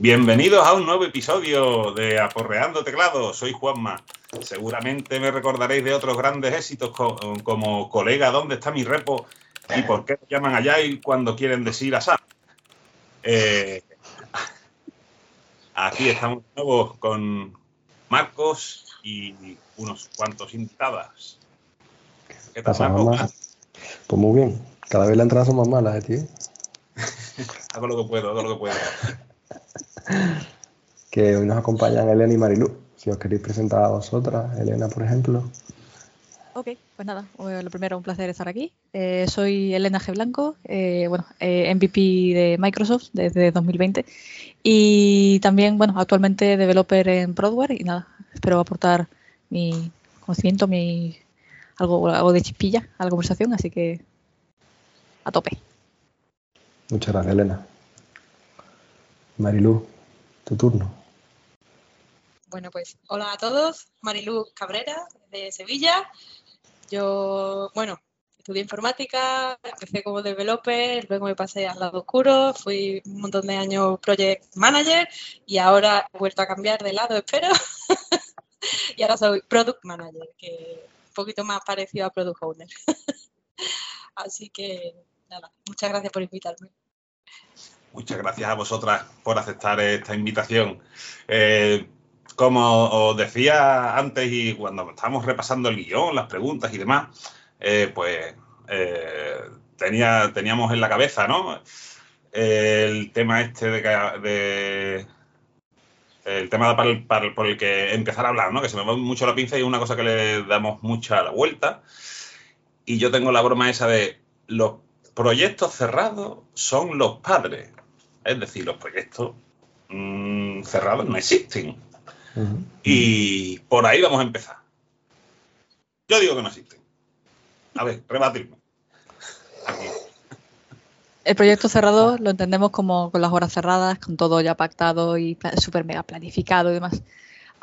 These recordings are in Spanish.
Bienvenidos a un nuevo episodio de Aporreando Teclados. Soy Juanma. Seguramente me recordaréis de otros grandes éxitos como Colega, ¿dónde está mi repo? ¿Y por qué llaman allá y cuando quieren decir a Sam? Eh, aquí estamos de nuevo con Marcos y unos cuantos invitados. ¿Qué tal, Marcos? Pues muy bien. Cada vez las entradas son más malas, ¿eh, tío? hago lo que puedo, hago lo que puedo que hoy nos acompañan Elena y Marilú. Si os queréis presentar a vosotras, Elena, por ejemplo. Ok, pues nada, lo primero, un placer estar aquí. Eh, soy Elena G. Blanco, eh, bueno, eh, MVP de Microsoft desde 2020 y también, bueno, actualmente developer en Broadware y nada, espero aportar mi conocimiento, mi algo, algo de chispilla a la conversación, así que a tope. Muchas gracias, Elena. Marilú, tu turno. Bueno, pues hola a todos. Marilú Cabrera, de Sevilla. Yo, bueno, estudié informática, empecé como developer, luego me pasé al lado oscuro, fui un montón de años project manager y ahora he vuelto a cambiar de lado, espero. y ahora soy product manager, que un poquito más parecido a product owner. Así que nada, muchas gracias por invitarme. Muchas gracias a vosotras por aceptar esta invitación. Eh, como os decía antes y cuando estábamos repasando el guion, las preguntas y demás, eh, pues eh, tenía, teníamos en la cabeza, ¿no? el tema este de, el tema por el que empezar a hablar, ¿no? Que se me va mucho la pinza y es una cosa que le damos mucha la vuelta. Y yo tengo la broma esa de los proyectos cerrados son los padres. Es decir, los proyectos mm, cerrados no existen. Y por ahí vamos a empezar. Yo digo que no existen. A ver, rebatirme. El proyecto cerrado lo entendemos como con las horas cerradas, con todo ya pactado y súper mega planificado y demás.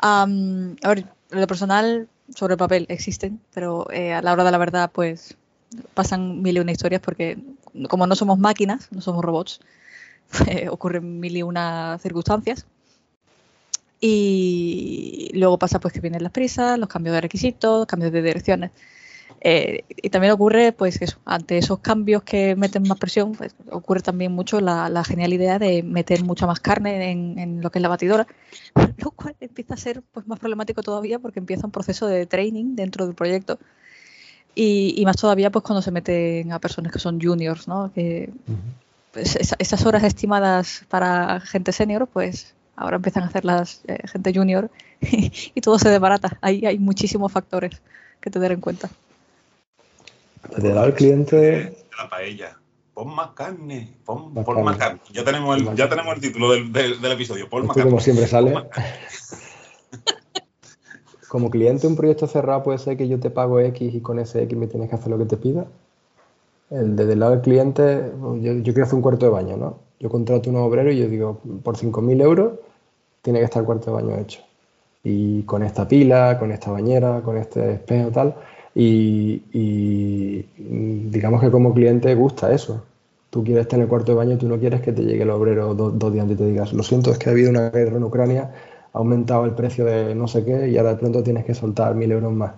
a ver, lo personal, sobre el papel, existen, pero eh, a la hora de la verdad, pues pasan mil y una historias porque como no somos máquinas, no somos robots, ocurren mil y una circunstancias. Y luego pasa pues que vienen las prisas, los cambios de requisitos, cambios de direcciones. Eh, y también ocurre, pues eso, ante esos cambios que meten más presión, pues, ocurre también mucho la, genial idea de meter mucha más carne en, lo que es la batidora, lo cual empieza a ser pues, más problemático todavía porque empieza un proceso de training dentro del proyecto. Y, más todavía pues cuando se meten a personas que son juniors, ¿no? Que, pues, esas horas estimadas para gente senior, pues ahora empiezan a hacerlas las eh, gente junior y, todo se desbarata. Ahí hay muchísimos factores que tener en cuenta. Le da al cliente. La paella. Pon más carne, pon, más, carne. Ya tenemos el, ya tenemos el título del, del, episodio. Pon más carne. Como siempre sale. como cliente, un proyecto cerrado puede ser que yo te pago X y con ese X me tienes que hacer lo que te pida. El desde el lado del cliente, yo, yo, quiero hacer un cuarto de baño, ¿no? Yo contrato un obrero y yo digo, por 5.000 euros tiene que estar el cuarto de baño hecho. Y con esta pila, con esta bañera, con este espejo, tal. Y, digamos que como cliente gusta eso. Tú quieres tener el cuarto de baño y tú no quieres que te llegue el obrero dos, días antes y te digas, lo siento, es que ha habido una guerra en Ucrania, ha aumentado el precio de no sé qué y ahora de pronto tienes que soltar mil euros más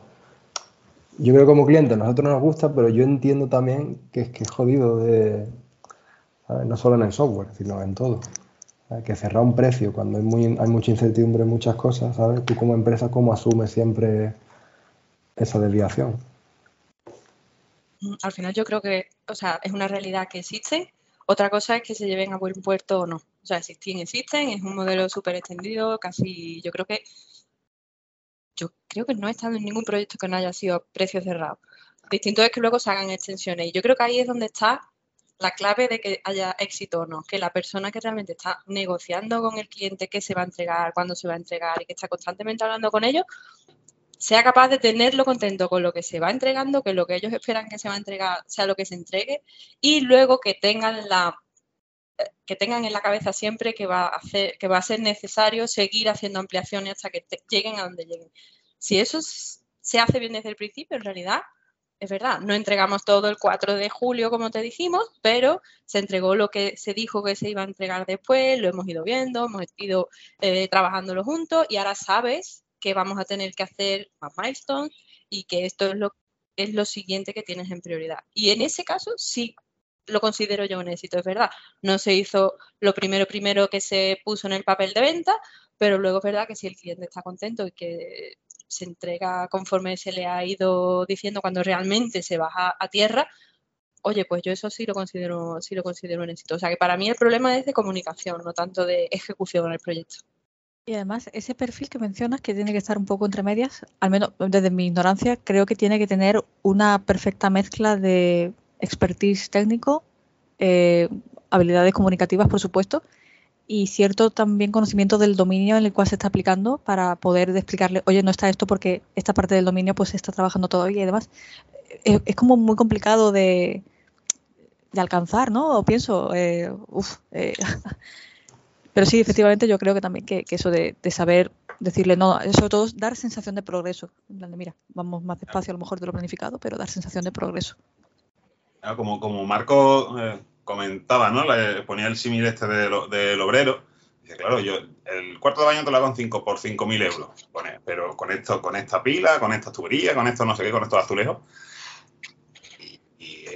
yo creo que como cliente a nosotros nos gusta, pero yo entiendo también que es que es jodido de, no solo en el software, sino en todo. Que cerrar un precio cuando hay, muy, hay mucha incertidumbre en muchas cosas, ¿sabes? Tú como empresa, ¿cómo asumes siempre esa desviación? Al final yo creo que, o sea, es una realidad que existe. Otra cosa es que se lleven a buen puerto o no. O sea, existen, existen, es un modelo súper extendido, casi, yo creo que yo creo que no he estado en ningún proyecto que no haya sido precio cerrado. Distinto es que luego se hagan extensiones. Y yo creo que ahí es donde está la clave de que haya éxito o no, que la persona que realmente está negociando con el cliente qué se va a entregar, cuándo se va a entregar y que está constantemente hablando con ellos, sea capaz de tenerlo contento con lo que se va entregando, que lo que ellos esperan que se va a entregar sea lo que se entregue y luego que tengan la que tengan en la cabeza siempre que va a que va a ser necesario seguir haciendo ampliaciones hasta que lleguen a donde lleguen. Si eso se hace bien desde el principio, en realidad es verdad, no entregamos todo el 4 de julio como te dijimos, pero se entregó lo que se dijo que se iba a entregar después, lo hemos ido viendo, hemos ido eh, trabajándolo juntos y ahora sabes que vamos a tener que hacer más milestones y que esto es lo, es lo siguiente que tienes en prioridad. Y en ese caso sí lo considero yo un éxito, es verdad. No se hizo lo primero primero que se puso en el papel de venta, pero luego es verdad que si el cliente está contento y que se entrega conforme se le ha ido diciendo cuando realmente se baja a tierra, oye, pues yo eso sí lo considero, sí lo considero un éxito. O sea que para mí el problema es de comunicación, no tanto de ejecución en el proyecto. Y además, ese perfil que mencionas, que tiene que estar un poco entre medias, al menos desde mi ignorancia, creo que tiene que tener una perfecta mezcla de expertise técnico, eh, habilidades comunicativas, por supuesto, y cierto también conocimiento del dominio en el cual se está aplicando para poder explicarle, oye, no está esto porque esta parte del dominio pues se está trabajando todavía y demás. Es, como muy complicado de, de, alcanzar, ¿no? O pienso, eh, uf, eh, pero sí, efectivamente yo creo que también que, eso de, saber decirle, no, sobre todo dar sensación de progreso. En plan de, mira, vamos más despacio a lo mejor de lo planificado, pero dar sensación de progreso. Como, como Marco eh, comentaba, ¿no? Le ponía el símil este del obrero. Dice, claro, yo el cuarto de baño te lo hago en 5 por 5.000 euros. pero con esto, con esta pila, con esta tubería, con esto no sé qué, con estos azulejos. Y,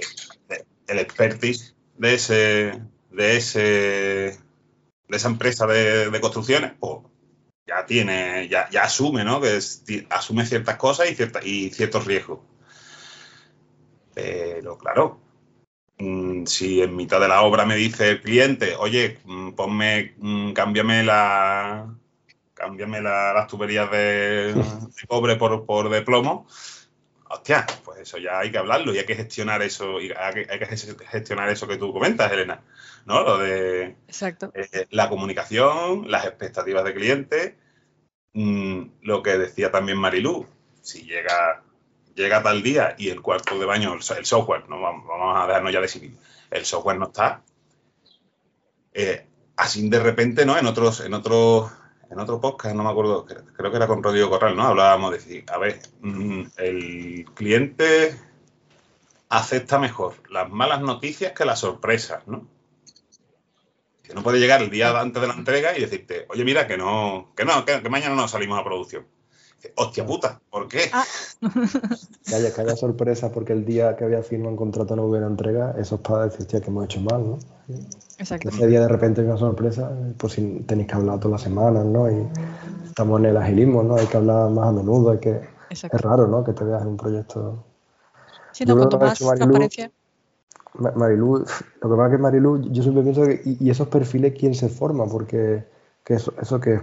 eh, el expertise de ese, de ese, de esa empresa de, construcciones, pues ya tiene, ya, ya asume, ¿no? Que asume ciertas cosas y, cierta, y ciertos riesgos. Pero claro, Mm, si en mitad de la obra me dice el cliente, oye, mm, ponme, mm, cámbiame la cámbiame las tuberías de, cobre por, por, de plomo, hostia, pues eso ya hay que hablarlo y hay que gestionar eso, y hay que, gestionar eso que tú comentas, Elena, ¿no? Lo de Exacto. Eh, la comunicación, las expectativas de cliente, lo que decía también Marilú, si llega llega tal día y el cuarto de baño, el software, no vamos a dejarnos ya de civil, el software no está, eh, así de repente, ¿no? En otros, en otros, en otro podcast, no me acuerdo, creo que era con Rodrigo Corral, ¿no? Hablábamos de decir, a ver, mm, el cliente acepta mejor las malas noticias que las sorpresas, ¿no? Que no puede llegar el día antes de la entrega y decirte, oye, mira, que no, que no, que mañana no salimos a producción hostia puta, ¿por qué? Ah. Que, haya, sorpresa porque el día que había firmado un contrato no hubiera entrega, eso es para decir, hostia, que hemos hecho mal, ¿no? Exacto. Que ese día de repente hay una sorpresa, pues si tenéis que hablar todas las semanas, ¿no? Y estamos en el agilismo, ¿no? Hay que hablar más a menudo, hay que... Es raro, ¿no? Que te veas en un proyecto... Sí, no, cuanto más transparencia... Marilu, lo que pasa es que Marilu, yo siempre pienso que, y, esos perfiles, ¿quién se forma? Porque que eso, eso que es,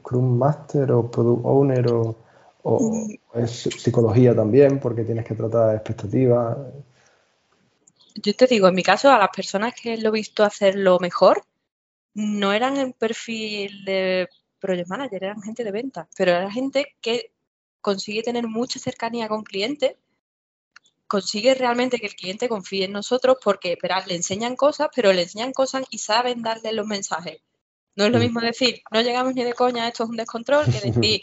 Scrum Master o Product Owner o, mm. es psicología también, porque tienes que tratar expectativas. Yo te digo, en mi caso, a las personas que lo he visto hacerlo mejor, no eran el perfil de Project Manager, eran gente de venta, pero era gente que consigue tener mucha cercanía con clientes, consigue realmente que el cliente confíe en nosotros porque, verás, le enseñan cosas, pero le enseñan cosas y saben darle los mensajes. No es lo mismo decir, no llegamos ni de coña, esto es un descontrol, que decir,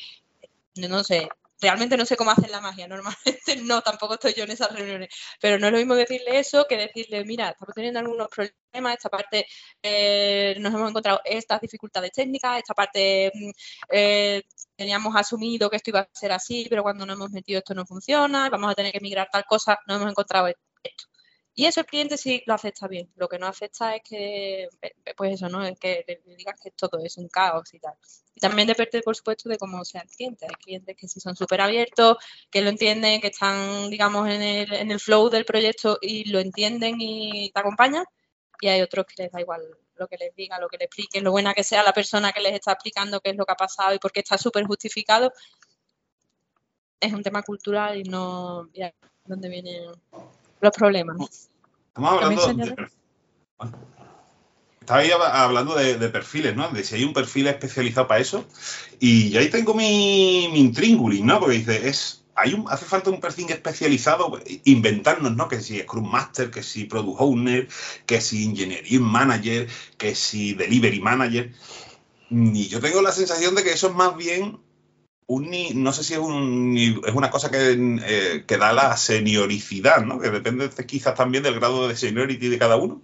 no sé, realmente no sé cómo hacen la magia, normalmente no, tampoco estoy yo en esas reuniones, pero no es lo mismo decirle eso que decirle, mira, estamos teniendo algunos problemas, esta parte eh, nos hemos encontrado estas dificultades técnicas, esta parte mm, eh, teníamos asumido que esto iba a ser así, pero cuando nos hemos metido esto no funciona, vamos a tener que migrar tal cosa, no hemos encontrado esto. Y eso el cliente sí lo acepta bien. Lo que no acepta es que, eh, pues eso, ¿no? Es que le digas que todo es un caos y tal. Y también depende, por supuesto, de cómo sea el cliente. Hay clientes que sí son súper abiertos, que lo entienden, que están, digamos, en el, en el flow del proyecto y lo entienden y te acompañan. Y hay otros que les da igual lo que les diga, lo que les expliquen, lo buena que sea la persona que les está explicando qué es lo que ha pasado y por qué está súper justificado. Es un tema cultural y no... Ya, ¿Dónde viene los problemas. Estamos hablando de, estaba ahí hablando de, perfiles, ¿no? De si hay un perfil especializado para eso. Y ahí tengo mi, mi ¿no? Porque dice, es, hay un, hace falta un perfil especializado, inventarnos, ¿no? Que si Scrum Master, que si Product Owner, que si Engineering Manager, que si Delivery Manager. Y yo tengo la sensación de que eso es más bien un, no sé si es, un, es una cosa que, eh, que, da la senioricidad, ¿no? Que depende quizás también del grado de seniority de cada uno.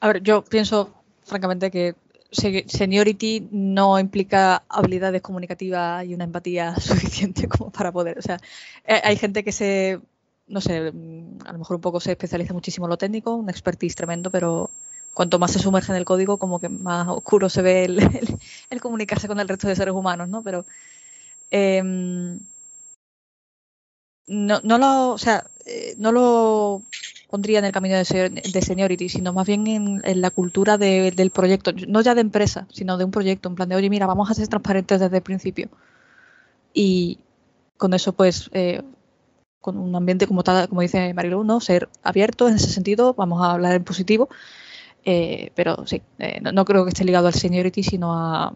A ver, yo pienso francamente que seniority no implica habilidades comunicativas y una empatía suficiente como para poder. O sea, eh, hay gente que se, no sé, mm, a lo mejor un poco se especializa muchísimo en lo técnico, un expertise tremendo, pero cuanto más se sumerge en el código, como que más oscuro se ve el, comunicarse con el resto de seres humanos, ¿no? Pero em, no, no, lo, o sea, eh, no lo pondría en el camino de, seniority, sino más bien en, la cultura del proyecto, no ya de empresa, sino de un proyecto, en plan de, oye, mira, vamos a ser transparentes desde el principio. Y con eso, pues, eh, con un ambiente como, tal, como dice Marilu, ¿no? ser abierto en ese sentido, vamos a hablar en positivo eh, pero sí, eh, no, creo que esté ligado al seniority, sino a,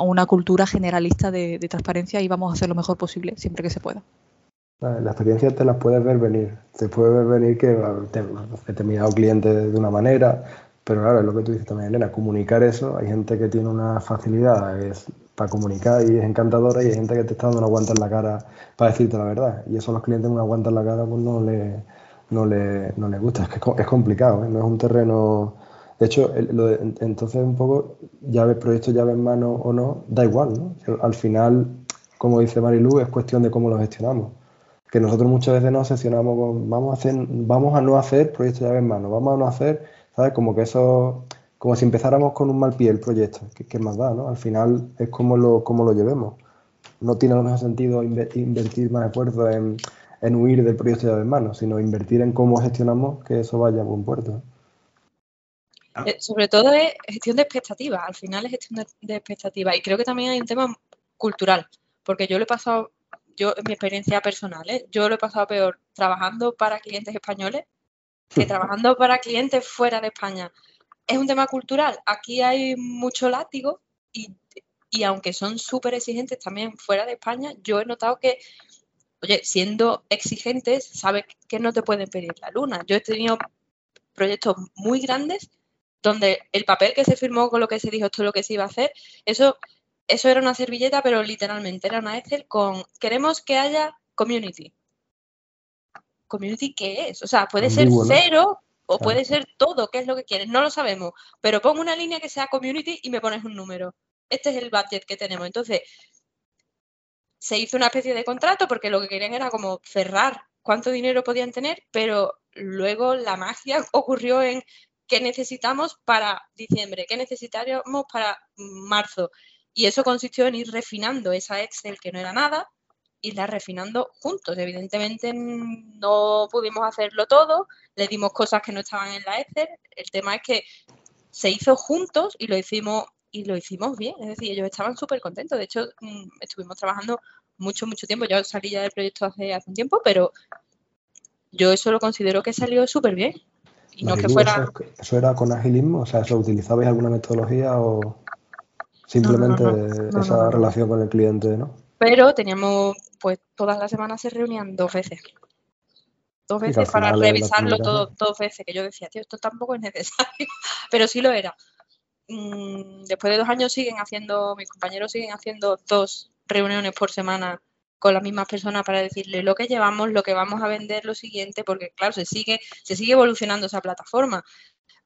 una cultura generalista de, transparencia y vamos a hacer lo mejor posible siempre que se pueda. La experiencia te la puedes ver venir. Te puedes ver venir que determinado cliente de una manera, pero claro, es lo que tú dices también, Elena, comunicar eso. Hay gente que tiene una facilidad para comunicar y es encantadora y hay gente que te está dando una guanta en la cara para decirte la verdad. Y eso a los clientes una guanta en la cara pues no le, no le, no les gusta. Es que es complicado, ¿eh? no es un terreno de hecho, entonces un poco, llave, proyecto llave en mano o no, da igual, ¿no? Al final, como dice Marilu, es cuestión de cómo lo gestionamos. Que nosotros muchas veces nos sesionamos con, vamos a, hacer, vamos a no hacer proyecto llave en mano, vamos a no hacer, ¿sabes? Como que eso, como si empezáramos con un mal pie el proyecto, que, más da, ¿no? Al final es como lo, como lo llevemos. No tiene lo mejor sentido invertir más esfuerzo en, en huir del proyecto llave en mano, sino invertir en cómo gestionamos que eso vaya a buen puerto. Ah. Eh, sobre todo es gestión de expectativas, al final es gestión de, expectativas. Y creo que también hay un tema cultural, porque yo lo he pasado, yo en mi experiencia personal, ¿eh? yo lo he pasado peor trabajando para clientes españoles que trabajando para clientes fuera de España. Es un tema cultural. Aquí hay mucho látigo y, y aunque son súper exigentes también fuera de España, yo he notado que, oye, siendo exigentes, sabes que no te pueden pedir la luna. Yo he tenido proyectos muy grandes donde el papel que se firmó con lo que se dijo esto es lo que se iba a hacer, eso, eso era una servilleta, pero literalmente era una Excel con queremos que haya community. ¿Community qué es? O sea, puede ser cero o puede ser todo, ¿qué es lo que quieres? No lo sabemos, pero pongo una línea que sea community y me pones un número. Este es el budget que tenemos. Entonces, se hizo una especie de contrato porque lo que querían era como cerrar cuánto dinero podían tener, pero luego la magia ocurrió en qué necesitamos para diciembre, qué necesitaríamos para marzo. Y eso consistió en ir refinando esa Excel que no era nada, irla refinando juntos. Evidentemente no pudimos hacerlo todo, le dimos cosas que no estaban en la Excel. El tema es que se hizo juntos y lo hicimos y lo hicimos bien. Es decir, ellos estaban súper contentos. De hecho, mm, estuvimos trabajando mucho, mucho tiempo. Yo salí ya del proyecto hace, hace un tiempo, pero yo eso lo considero que salió súper bien. Y no que fuera... Eso, era con agilismo? O sea, ¿eso utilizabais alguna metodología o simplemente esa relación con el cliente, no? Pero teníamos, pues todas las semanas se reunían dos veces. Dos veces para revisarlo todo, dos veces, que yo decía, tío, esto tampoco es necesario, pero sí lo era. Mm, después de dos años siguen haciendo, mis compañeros siguen haciendo dos reuniones por semana con las mismas personas para decirle lo que llevamos, lo que vamos a vender, lo siguiente, porque claro, se sigue, se sigue evolucionando esa plataforma.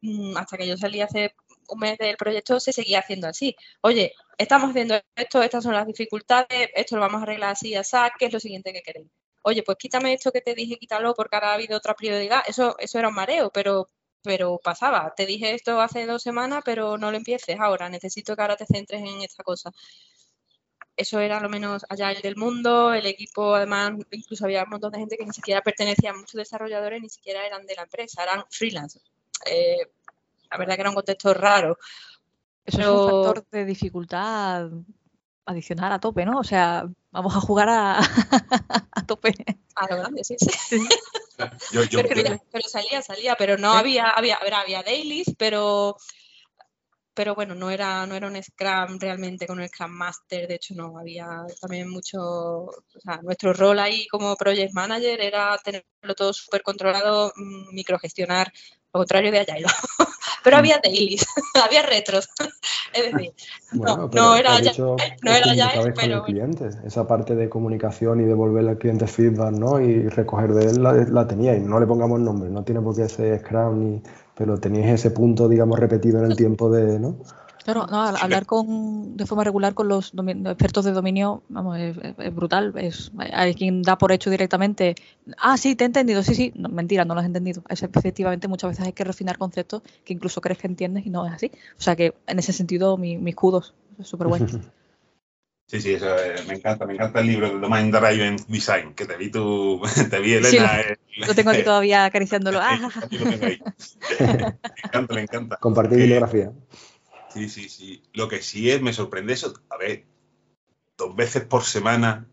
Mm, hasta que yo salí hace un mes del proyecto se seguía haciendo así. Oye, estamos haciendo esto, estas son las dificultades, esto lo vamos a arreglar así, así, ¿qué es lo siguiente que queréis? Oye, pues quítame esto que te dije, quítalo porque ahora ha habido otra prioridad. Eso, eso era un mareo, pero, pero pasaba. Te dije esto hace dos semanas, pero no lo empieces ahora. Necesito que ahora te centres en esta cosa eso era lo menos allá el del mundo, el equipo además incluso había un montón de gente que ni siquiera pertenecía a muchos desarrolladores, ni siquiera eran de la empresa, eran freelance. Eh, la verdad que era un contexto raro. Eso es un factor de dificultad adicional a tope, ¿no? O sea, vamos a jugar a, a tope. A lo grande, sí, sí. pero, salía, salía, pero no había, había, había dailies, pero pero bueno, no era, no era un Scrum realmente con el Scrum Master, de hecho no, había también mucho, o sea, nuestro rol ahí como Project Manager era tenerlo todo súper controlado, mm, microgestionar, lo contrario de Agile, pero había dailies, había retros. es decir, no, no era ya, no era ya, pero... Esa parte de comunicación y devolverle al cliente feedback, ¿no? Y recoger de él la, la tenía y no le pongamos nombre, no tiene por qué ser Scrum ni... Pero teníais ese punto, digamos, repetido en el tiempo de, ¿no? Claro, no, hablar con, de forma regular con los expertos de dominio, vamos, es, brutal. Es, hay quien da por hecho directamente, ah, sí, te he entendido, sí, sí, mentira, no lo has entendido. Es, efectivamente, muchas veces hay que refinar conceptos que incluso crees que entiendes y no es así. O sea que en ese sentido, mi, mis kudos, es súper bueno. Sí, sí, eso, eh, me encanta, me encanta el libro de Domain Driven Design, que te vi tú, te vi Elena. Sí, lo, tengo aquí todavía acariciándolo. me encanta, me encanta. Compartir bibliografía. Sí, sí, sí. Lo que sí es, me sorprende eso. A ver, dos veces por semana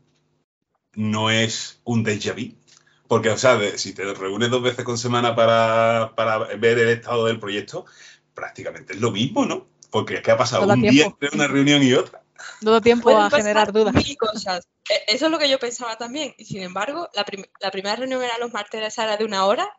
no es un déjà vu. Porque, o sea, si te reúnes dos veces con semana para, ver el estado del proyecto, prácticamente es lo mismo, ¿no? Porque es que ha pasado un día entre una reunión y otra. Todo tiempo a generar dudas. cosas. E, eso es lo que yo pensaba también. Y sin embargo, la, la primera reunión era los martes, era de una hora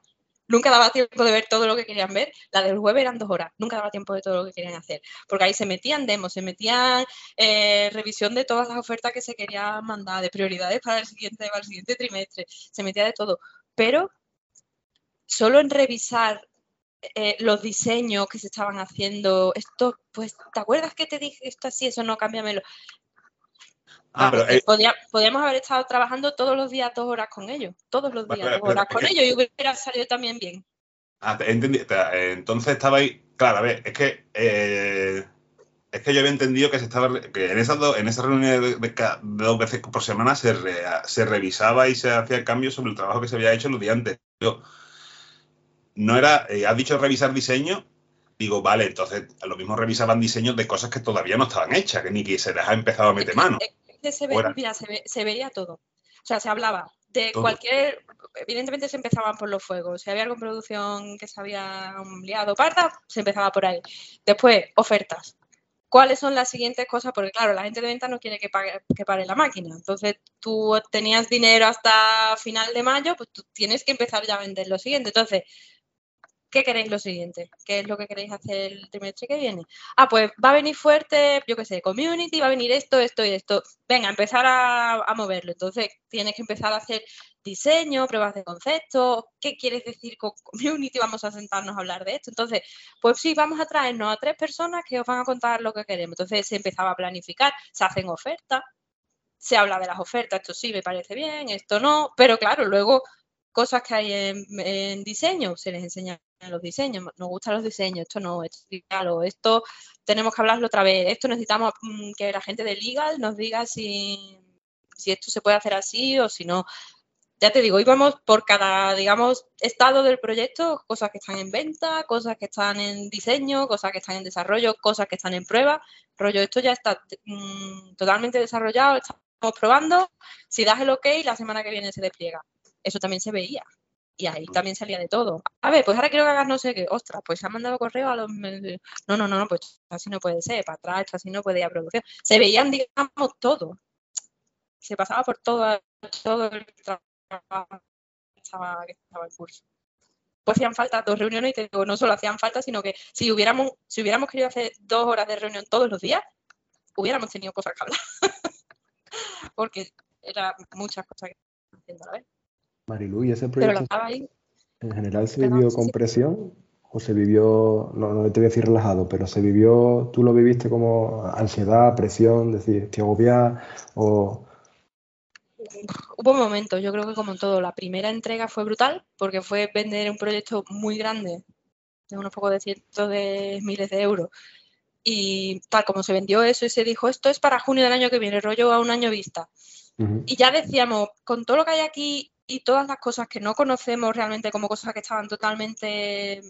Nunca daba tiempo de ver todo lo que querían ver. La del jueves eran dos horas. Nunca daba tiempo de todo lo que querían hacer. Porque ahí se metían demos, se metían eh, revisión de todas las ofertas que se querían mandar, de prioridades para el siguiente, para el siguiente trimestre. Se metía de todo. Pero solo en revisar eh, los diseños que se estaban haciendo, esto, pues, ¿te acuerdas que te dije esto así? Eso no, cámbiamelo. Ah, eh, podríamos haber estado trabajando todos los días dos horas con ellos, todos los días dos horas con ellos y hubiera salido también bien. Ah, entendí. Entonces estaba ahí. Claro, a ver, es que eh, es que yo había entendido que se estaba que en esas en esas reuniones de, dos veces por semana se, se revisaba y se hacía el cambio sobre el trabajo que se había hecho los días antes. Yo, no era, eh, has dicho revisar diseño, digo, vale, entonces a lo mismo revisaban diseños de cosas que todavía no estaban hechas, que ni que se les ha empezado a meter mano se, se, veía todo. O sea, se hablaba de cualquier. Evidentemente se empezaban por los fuegos. Si había alguna producción que se había liado parda, se empezaba por ahí. Después, ofertas. ¿Cuáles son las siguientes cosas? Porque, claro, la gente de venta no quiere que, que pare la máquina. Entonces, tú tenías dinero hasta final de mayo, pues tú tienes que empezar ya a vender lo siguiente. Entonces, ¿qué queréis lo siguiente? ¿Qué es lo que queréis hacer el trimestre que viene? Ah, pues va a venir fuerte, yo qué sé, community, va a venir esto, esto y esto. Venga, empezar a, moverlo. Entonces, tienes que empezar a hacer diseño, pruebas de concepto, ¿qué quieres decir con community? Vamos a sentarnos a hablar de esto. Entonces, pues sí, vamos a traernos a tres personas que os van a contar lo que queremos. Entonces se empezaba a planificar, se hacen ofertas, se habla de las ofertas, esto sí me parece bien, esto no, pero claro, luego cosas que hay en, diseño, se les enseña los diseños, nos gustan los diseños, esto no, esto esto tenemos que hablarlo otra vez, esto necesitamos mm, que la gente de Legal nos diga si, si esto se puede hacer así o si no. Ya te digo, íbamos por cada, digamos, estado del proyecto, cosas que están en venta, cosas que están en diseño, cosas que están en desarrollo, cosas que están en prueba. Rollo, esto ya está mm, totalmente desarrollado, estamos probando. Si das el ok, la semana que viene se despliega eso también se veía. Y ahí también salía de todo. A ver, pues ahora quiero que hagas no sé qué. Ostras, pues se han mandado correo a los... No, no, no, no, pues así no puede ser. Para atrás, así no puede ir a producción. Se veían, digamos, todo. Se pasaba por todo, todo el trabajo que estaba, que estaba curso. Pues hacían falta dos reuniones y te digo, no solo hacían falta, sino que si hubiéramos, si hubiéramos querido hacer dos horas de reunión todos los días, hubiéramos tenido cosas que hablar. Porque eran muchas cosas que haciendo a la vez. Marilu, ¿y ese proyecto en general se vivió con presión o se vivió, no, no te voy a decir relajado, pero se vivió, tú lo viviste como ansiedad, presión, decir, te agobias o... Hubo momentos, yo creo que como en todo, la primera entrega fue brutal porque fue vender un proyecto muy grande, de unos pocos de cientos de miles de euros. Y tal como se vendió eso y se dijo, esto es para junio del año que viene, rollo a un año vista. Y ya decíamos, con todo lo que hay aquí y todas las cosas que no conocemos realmente como cosas que estaban totalmente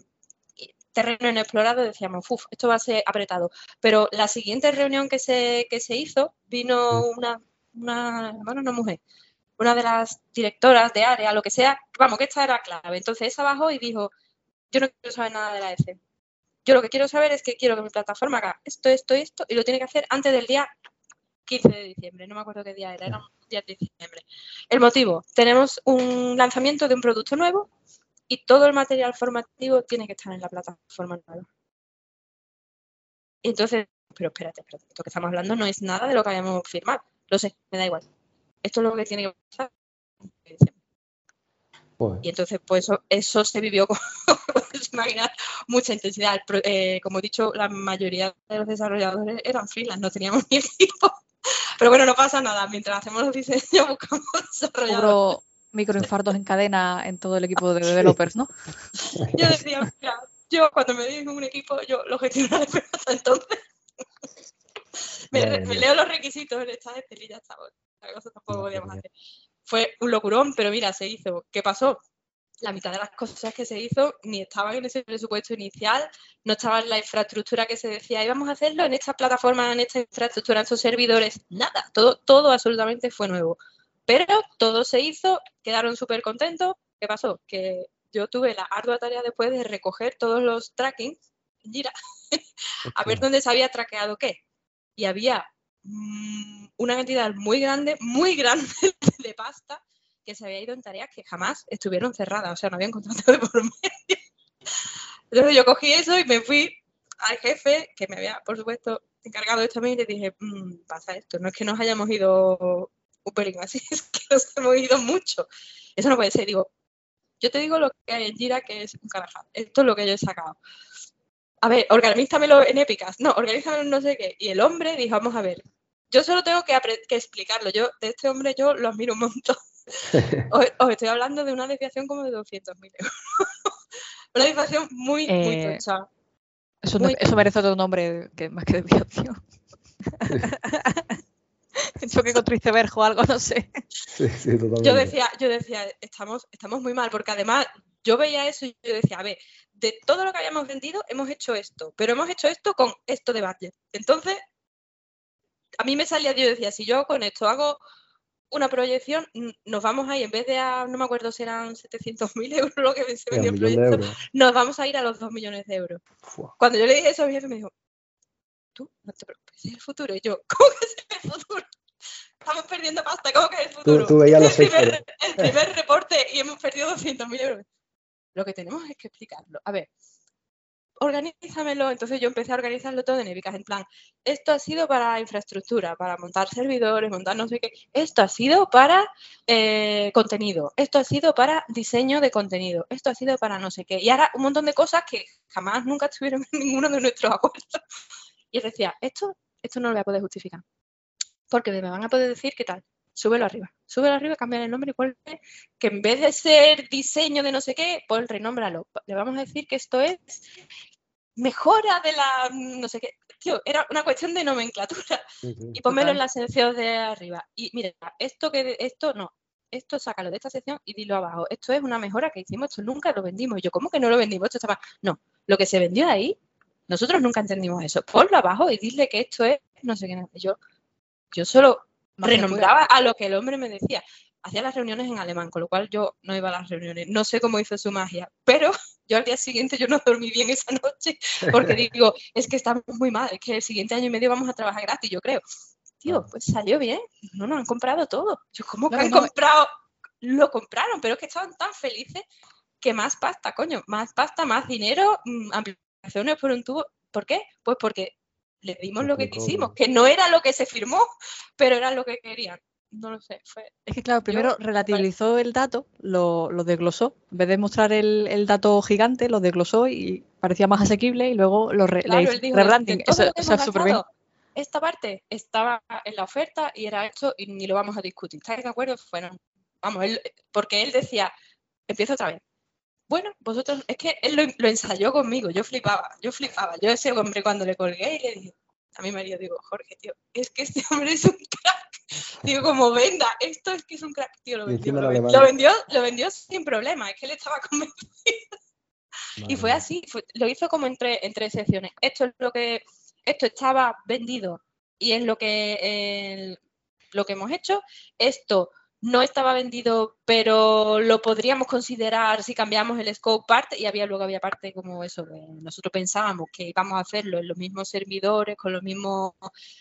terreno inexplorado, decíamos, uff, esto va a ser apretado. Pero la siguiente reunión que se, que se hizo, vino una, una, bueno, una mujer, una de las directoras de área, lo que sea, vamos, que esta era clave. Entonces esa bajó y dijo, yo no quiero saber nada de la ECE. Yo lo que quiero saber es que quiero que mi plataforma haga esto, esto y esto, y lo tiene que hacer antes del día 15 de diciembre, no me acuerdo qué día era, era un día de diciembre. El motivo, tenemos un lanzamiento de un producto nuevo y todo el material formativo tiene que estar en la plataforma nueva. entonces, pero espérate, espérate, esto que estamos hablando no es nada de lo que habíamos firmado. Lo sé, me da igual. Esto es lo que tiene que pasar. Pues, Y entonces, pues eso, eso se vivió con imaginar, mucha intensidad. Eh, como he dicho, la mayoría de los desarrolladores eran freelance, no teníamos ni equipo. Pero bueno, no pasa nada. Mientras hacemos los diseños, buscamos desarrolladores. Microinfartos en cadena en todo el equipo de developers, ¿no? Yo decía, mira, yo cuando me digo un equipo, yo lo gestionaré, pero hasta entonces. me, me leo los requisitos en esta y ya está. otra cosa tampoco podíamos hacer. Fue un locurón, pero mira, se hizo. ¿Qué pasó? La mitad de las cosas que se hizo ni estaban en ese presupuesto inicial, no estaba en la infraestructura que se decía, íbamos a hacerlo en esta plataforma, en esta infraestructura, en estos servidores, nada, todo, todo absolutamente fue nuevo. Pero todo se hizo, quedaron súper contentos. ¿Qué pasó? Que yo tuve la ardua tarea después de recoger todos los trackings a ver dónde se había traqueado qué. Y había mm, una cantidad muy grande, muy grande de pasta que se había ido en tareas que jamás estuvieron cerradas, o sea, no habían contrato de por medio. Entonces yo cogí eso y me fui al jefe, que me había, por supuesto, encargado de esto a mí, y le dije, "Mm, pasa esto, no es que nos hayamos ido un pelín así, es que nos hemos ido mucho. Eso no puede ser, digo, yo te digo lo que hay en Jira, que es un carajal. Esto es lo que yo he sacado. A ver, organízamelo en épicas. No, organízamelo en no sé qué. Y el hombre dijo, vamos a ver, yo solo tengo que, que explicarlo. Yo, de este hombre, yo lo admiro un montón. Os, os estoy hablando de una desviación como de 200.000 euros. una desviación muy, muy Eh, tocha. Eso, Muy- eso merece otro nombre que más que desviación. Choque contra iceberg o algo, no sé. Sí, sí, totalmente. Yo decía, yo decía, estamos, estamos muy mal, porque además yo veía eso y yo decía, a ver, de todo lo que habíamos vendido, hemos hecho esto, pero hemos hecho esto con esto de budget. Entonces, a mí me salía, yo decía, si yo con esto hago una proyección, nos vamos a ir, en vez de a, no me acuerdo si eran 700.000 euros lo que se vendió el proyecto, nos vamos a ir a los 2 millones de euros. Fua. Cuando yo le dije eso a mi jefe, me dijo, tú, no te preocupes, es el futuro. Y yo, ¿cómo que es el futuro? Estamos perdiendo pasta, ¿cómo que es el futuro? tú veías el, los primer, el primer reporte y hemos perdido 200.000 euros. Lo que tenemos es que explicarlo. A ver, organízamelo. Entonces yo empecé a organizarlo todo en Evicas, en plan, esto ha sido para infraestructura, para montar servidores, montar no sé qué. Esto ha sido para eh, contenido. Esto ha sido para diseño de contenido. Esto ha sido para no sé qué. Y ahora un montón de cosas que jamás nunca estuvieron en ninguno de nuestros acuerdos. Y decía, esto, esto no lo voy a poder justificar. Porque me van a poder decir qué tal. Súbelo arriba. Súbelo arriba, cambia el nombre y ponle que en vez de ser diseño de no sé qué, pues renómbralo. Le vamos a decir que esto es mejora de la no sé qué. Tío, era una cuestión de nomenclatura. Y pónmelo en la sección de arriba. Y mira, esto que esto no, esto sácalo de esta sección y dilo abajo. Esto es una mejora que hicimos, esto nunca lo vendimos. Y yo, ¿cómo que no lo vendimos? Esto estaba. No, lo que se vendió ahí, nosotros nunca entendimos eso. Ponlo abajo y dile que esto es no sé qué. Yo, yo solo renombraba a lo que el hombre me decía. Hacía las reuniones en alemán, con lo cual yo no iba a las reuniones. No sé cómo hizo su magia, pero yo al día siguiente yo no dormí bien esa noche porque digo, es que estamos muy mal, es que el siguiente año y medio vamos a trabajar gratis, yo creo. Tío, pues salió bien. No, no, han comprado todo. Yo, ¿cómo que han no, comprado? Lo compraron, pero es que estaban tan felices que más pasta, coño, más pasta, más dinero, mm, ampliaciones por un tubo. ¿Por qué? Pues porque le dimos lo que quisimos, que no era lo que se firmó, pero era lo que querían. No lo sé, fue Es que, claro, primero Yo- relativizó el dato, lo, lo desglosó. En vez de mostrar el, el dato gigante, lo desglosó y parecía más asequible y luego lo re, le Claro, hizo él dijo, rebranding. Eso, lo que eso hemos es súper bien. Esta parte estaba en la oferta y era esto y ni lo vamos a discutir. ¿Estáis de acuerdo? Fueron, vamos, él, porque él decía, empiezo otra vez. Bueno, vosotros, es que él lo, lo ensayó conmigo, yo flipaba, yo flipaba. Yo ese hombre cuando le colgué y le dije a mi marido, digo, Jorge, tío, es que este hombre es un crack. Digo, como venda, esto es que es un crack, tío, lo vendió, lo, en vendió, lo vendió, lo vendió sin problema, es que él estaba convencido. Y fue así, fue- lo hizo como en tres, en tres secciones. Esto es lo que, esto estaba vendido y es lo que, eh, lo que hemos hecho. Esto no estaba vendido, pero lo podríamos considerar si cambiamos el scope parte y había luego había parte como eso, nosotros pensábamos que íbamos a hacerlo en los mismos servidores, con los mismos,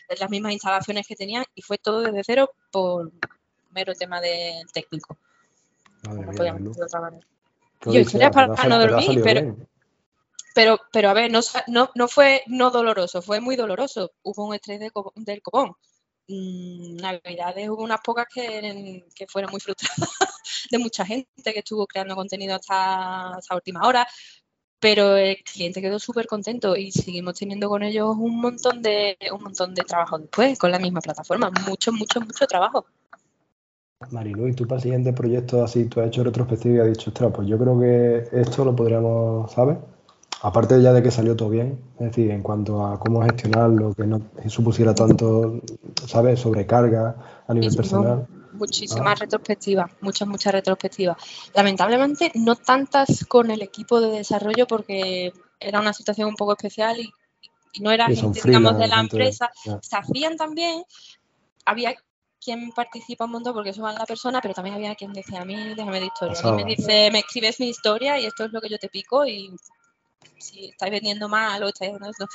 en las mismas instalaciones que tenían y fue todo desde cero por mero tema de técnico. Madre No mía, podíamos Luz. hacerlo de otra manera. Qué Yo historias para pero ha no dormir, pero- bien. pero, pero a ver, no, no, no, fue no doloroso, fue muy doloroso. Hubo un estrés del copón. Mm, Navidades hubo unas pocas que, fueron muy frustradas de mucha gente que estuvo creando contenido hasta, hasta última hora, pero el cliente quedó súper contento y seguimos teniendo con ellos un montón de un montón de trabajo después con la misma plataforma, mucho, mucho, mucho trabajo. Marilu, ¿y tú para el siguiente proyecto así, tú has hecho retrospectiva y has dicho, ostras, pues yo creo que esto lo podríamos, ¿sabes? Aparte ya de que salió todo bien, es decir, en cuanto a cómo gestionarlo, que no supusiera tanto, ¿sabes?, sobrecarga a nivel personal. Muchísimas ah. retrospectivas, muchas, muchas retrospectivas. Lamentablemente no tantas con el equipo de desarrollo porque era una situación un poco especial y, no era gente, digamos, de la empresa. Se hacían también, había quien participa un montón porque eso va en la persona, pero también había quien decía a mí, déjame de historia. A mí me dice, me escribes mi historia y esto es lo que yo te pico y si estáis vendiendo mal o estáis esto,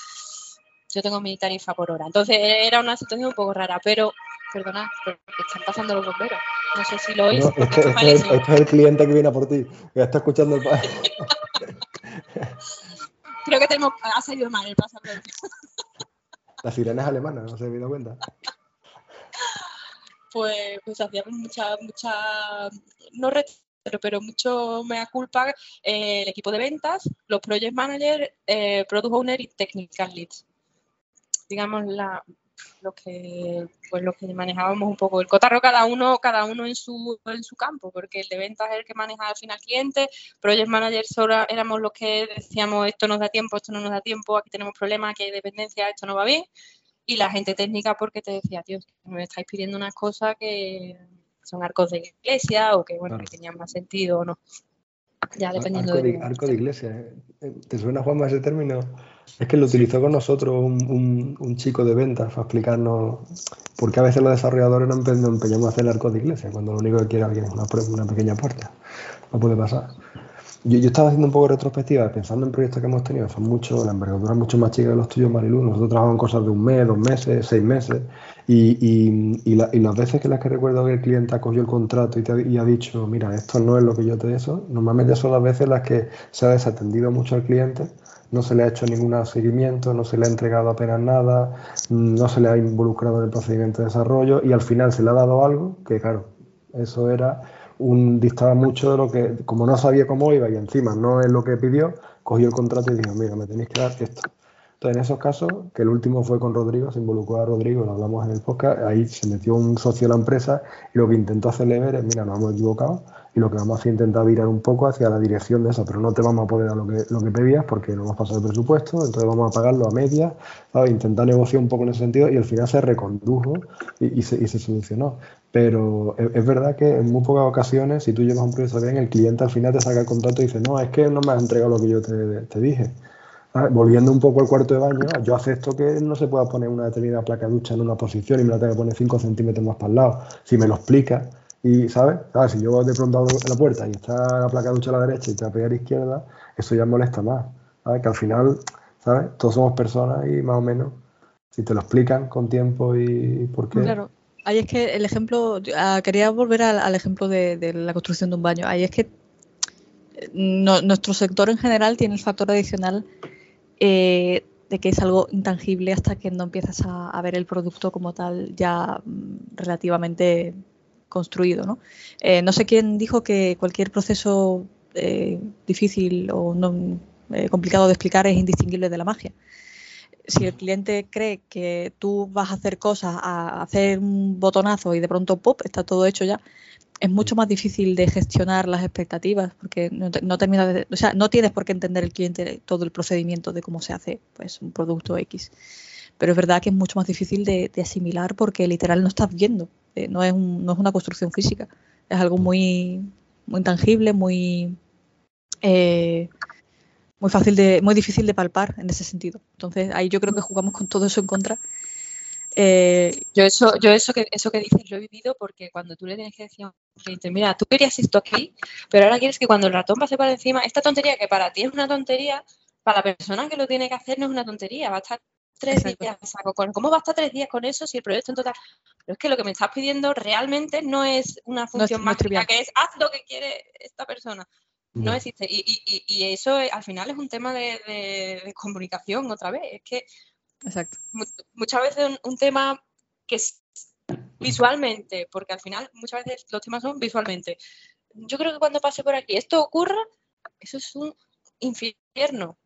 yo tengo mi tarifa por hora. Entonces era una situación un poco rara, pero perdona, están pasando los bomberos. No sé si lo oís. este, este, es el, el, cliente que viene por ti, que está escuchando el Creo que tenemos, ha salido mal el pasaporte. La sirena es alemana, no se me dado cuenta pues, pues hacíamos mucha, mucha, no pero mucho mea culpa eh, el equipo de ventas, los project managers, eh, product owner y technical leads. Digamos la, lo que pues lo que manejábamos un poco el cotarro cada uno cada uno en su en su campo porque el de ventas es el que maneja al final cliente project manager solo éramos los que decíamos esto nos da tiempo esto no nos da tiempo aquí tenemos problemas aquí hay dependencia esto no va bien y la gente técnica porque te decía, tío, me estáis pidiendo unas cosas que son arcos de iglesia o que, bueno, que tenían más sentido o no. Ya dependiendo arco de, Arco de iglesia. ¿eh? Eh, ¿Te suena, Juanma, ese término? Es que lo utilizó con nosotros un, un, chico de ventas para explicarnos por qué a veces los desarrolladores no empeñamos a hacer el arco de iglesia, cuando lo único que quiere alguien es una, una pequeña puerta. No puede pasar. Yo, estaba haciendo un poco de retrospectiva, pensando en proyectos que hemos tenido, son mucho, la envergadura es mucho más chica que los tuyos, Marilu. Nosotros trabajamos cosas de un mes, dos meses, seis meses. Y, y, y, las veces que las que recuerdo que el cliente ha cogido el contrato y, te, ha dicho, mira, esto no es lo que yo te eso, normalmente son las veces las que se ha desatendido mucho al cliente, no se le ha hecho ningún seguimiento, no se le ha entregado apenas nada, no se le ha involucrado en el procedimiento de desarrollo y al final se le ha dado algo que, claro, eso era un, distaba mucho de lo que, como no sabía cómo iba y encima no es lo que pidió, cogió el contrato y dijo, mira, me tenéis que dar esto. Entonces, en esos casos, que el último fue con Rodrigo, se involucró a Rodrigo, lo hablamos en el podcast, ahí se metió un socio de la empresa y lo que intentó hacerle ver es, mira, nos hemos equivocado lo que vamos a hacer es intentar virar un poco hacia la dirección de eso, pero no te vamos a poder dar lo que, pedías porque no hemos pasado el presupuesto, entonces vamos a pagarlo a media, intentar negociar un poco en ese sentido y al final se recondujo y, se, solucionó. Pero es, verdad que en muy pocas ocasiones, si tú llevas un proyecto bien, el cliente al final te saca el contrato y dice, no, es que no me has entregado lo que yo te, dije. Volviendo un poco al cuarto de baño, yo acepto que no se pueda poner una determinada placa de ducha en una posición y me la tenga que poner 5 centímetros más para el lado. Si me lo explica, y, ¿sabes? Si yo de pronto abro la puerta y está la placa de ducha a la derecha y te la a la izquierda, eso ya molesta más. ¿Sabes? Que al final, ¿sabes? Todos somos personas y más o menos, si te lo explican con tiempo y por qué. Claro. Ahí es que el ejemplo, ah, quería volver al, ejemplo de, la construcción de un baño. Ahí es que eh, nuestro sector en general tiene el factor adicional eh, de que es algo intangible hasta que no empiezas a, ver el producto como tal ya mm, relativamente construido. ¿no? Eh, no sé quién dijo que cualquier proceso difícil o no, complicado de explicar es indistinguible de la magia si el cliente cree que tú vas a hacer cosas, a hacer un botonazo y de pronto pop, está todo hecho ya, es mucho más difícil de gestionar las expectativas porque no, de, o sea, no tienes por qué entender el cliente todo el procedimiento de cómo se hace pues un producto X. Pero es verdad que es mucho más difícil de, asimilar porque literal no estás viendo, eh, no, es no es una construcción física, es algo muy, muy tangible, muy eh, muy fácil de, muy difícil de palpar en ese sentido. Entonces ahí yo creo que jugamos con todo eso en contra. Eh, yo eso, yo eso que eso que dices lo he vivido porque cuando tú le tienes que decir a un cliente, mira, tú querías esto aquí, pero ahora quieres que cuando el ratón pase por encima, esta tontería que para ti es una tontería, para la persona que lo tiene que hacer no es una tontería, va a estar tres días saco con ¿cómo va a estar tres días con eso si el proyecto en total? Pero es que lo que me estás pidiendo realmente no es una función más trivial que es haz lo que quiere esta persona. no existe. Y, eso al final es un tema de, comunicación otra vez. Es que Exacto. muchas veces un, tema que es visualmente, porque al final muchas veces los temas son visualmente. Yo creo que cuando pase por aquí esto ocurra, eso es un infierno.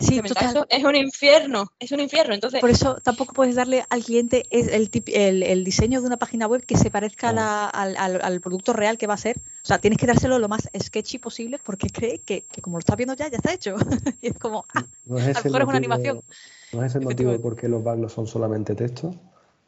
Sí, es un infierno, es un infierno. Entonces, Por eso tampoco puedes darle al cliente el, el, el diseño de una página web que se parezca al, al, producto real que va a ser. O sea, tienes que dárselo lo más sketchy posible porque cree que, como lo estás viendo ya, ya está hecho. y es como, ah, no es a lo mejor es una animación. No es el motivo de por qué los bugs son solamente textos,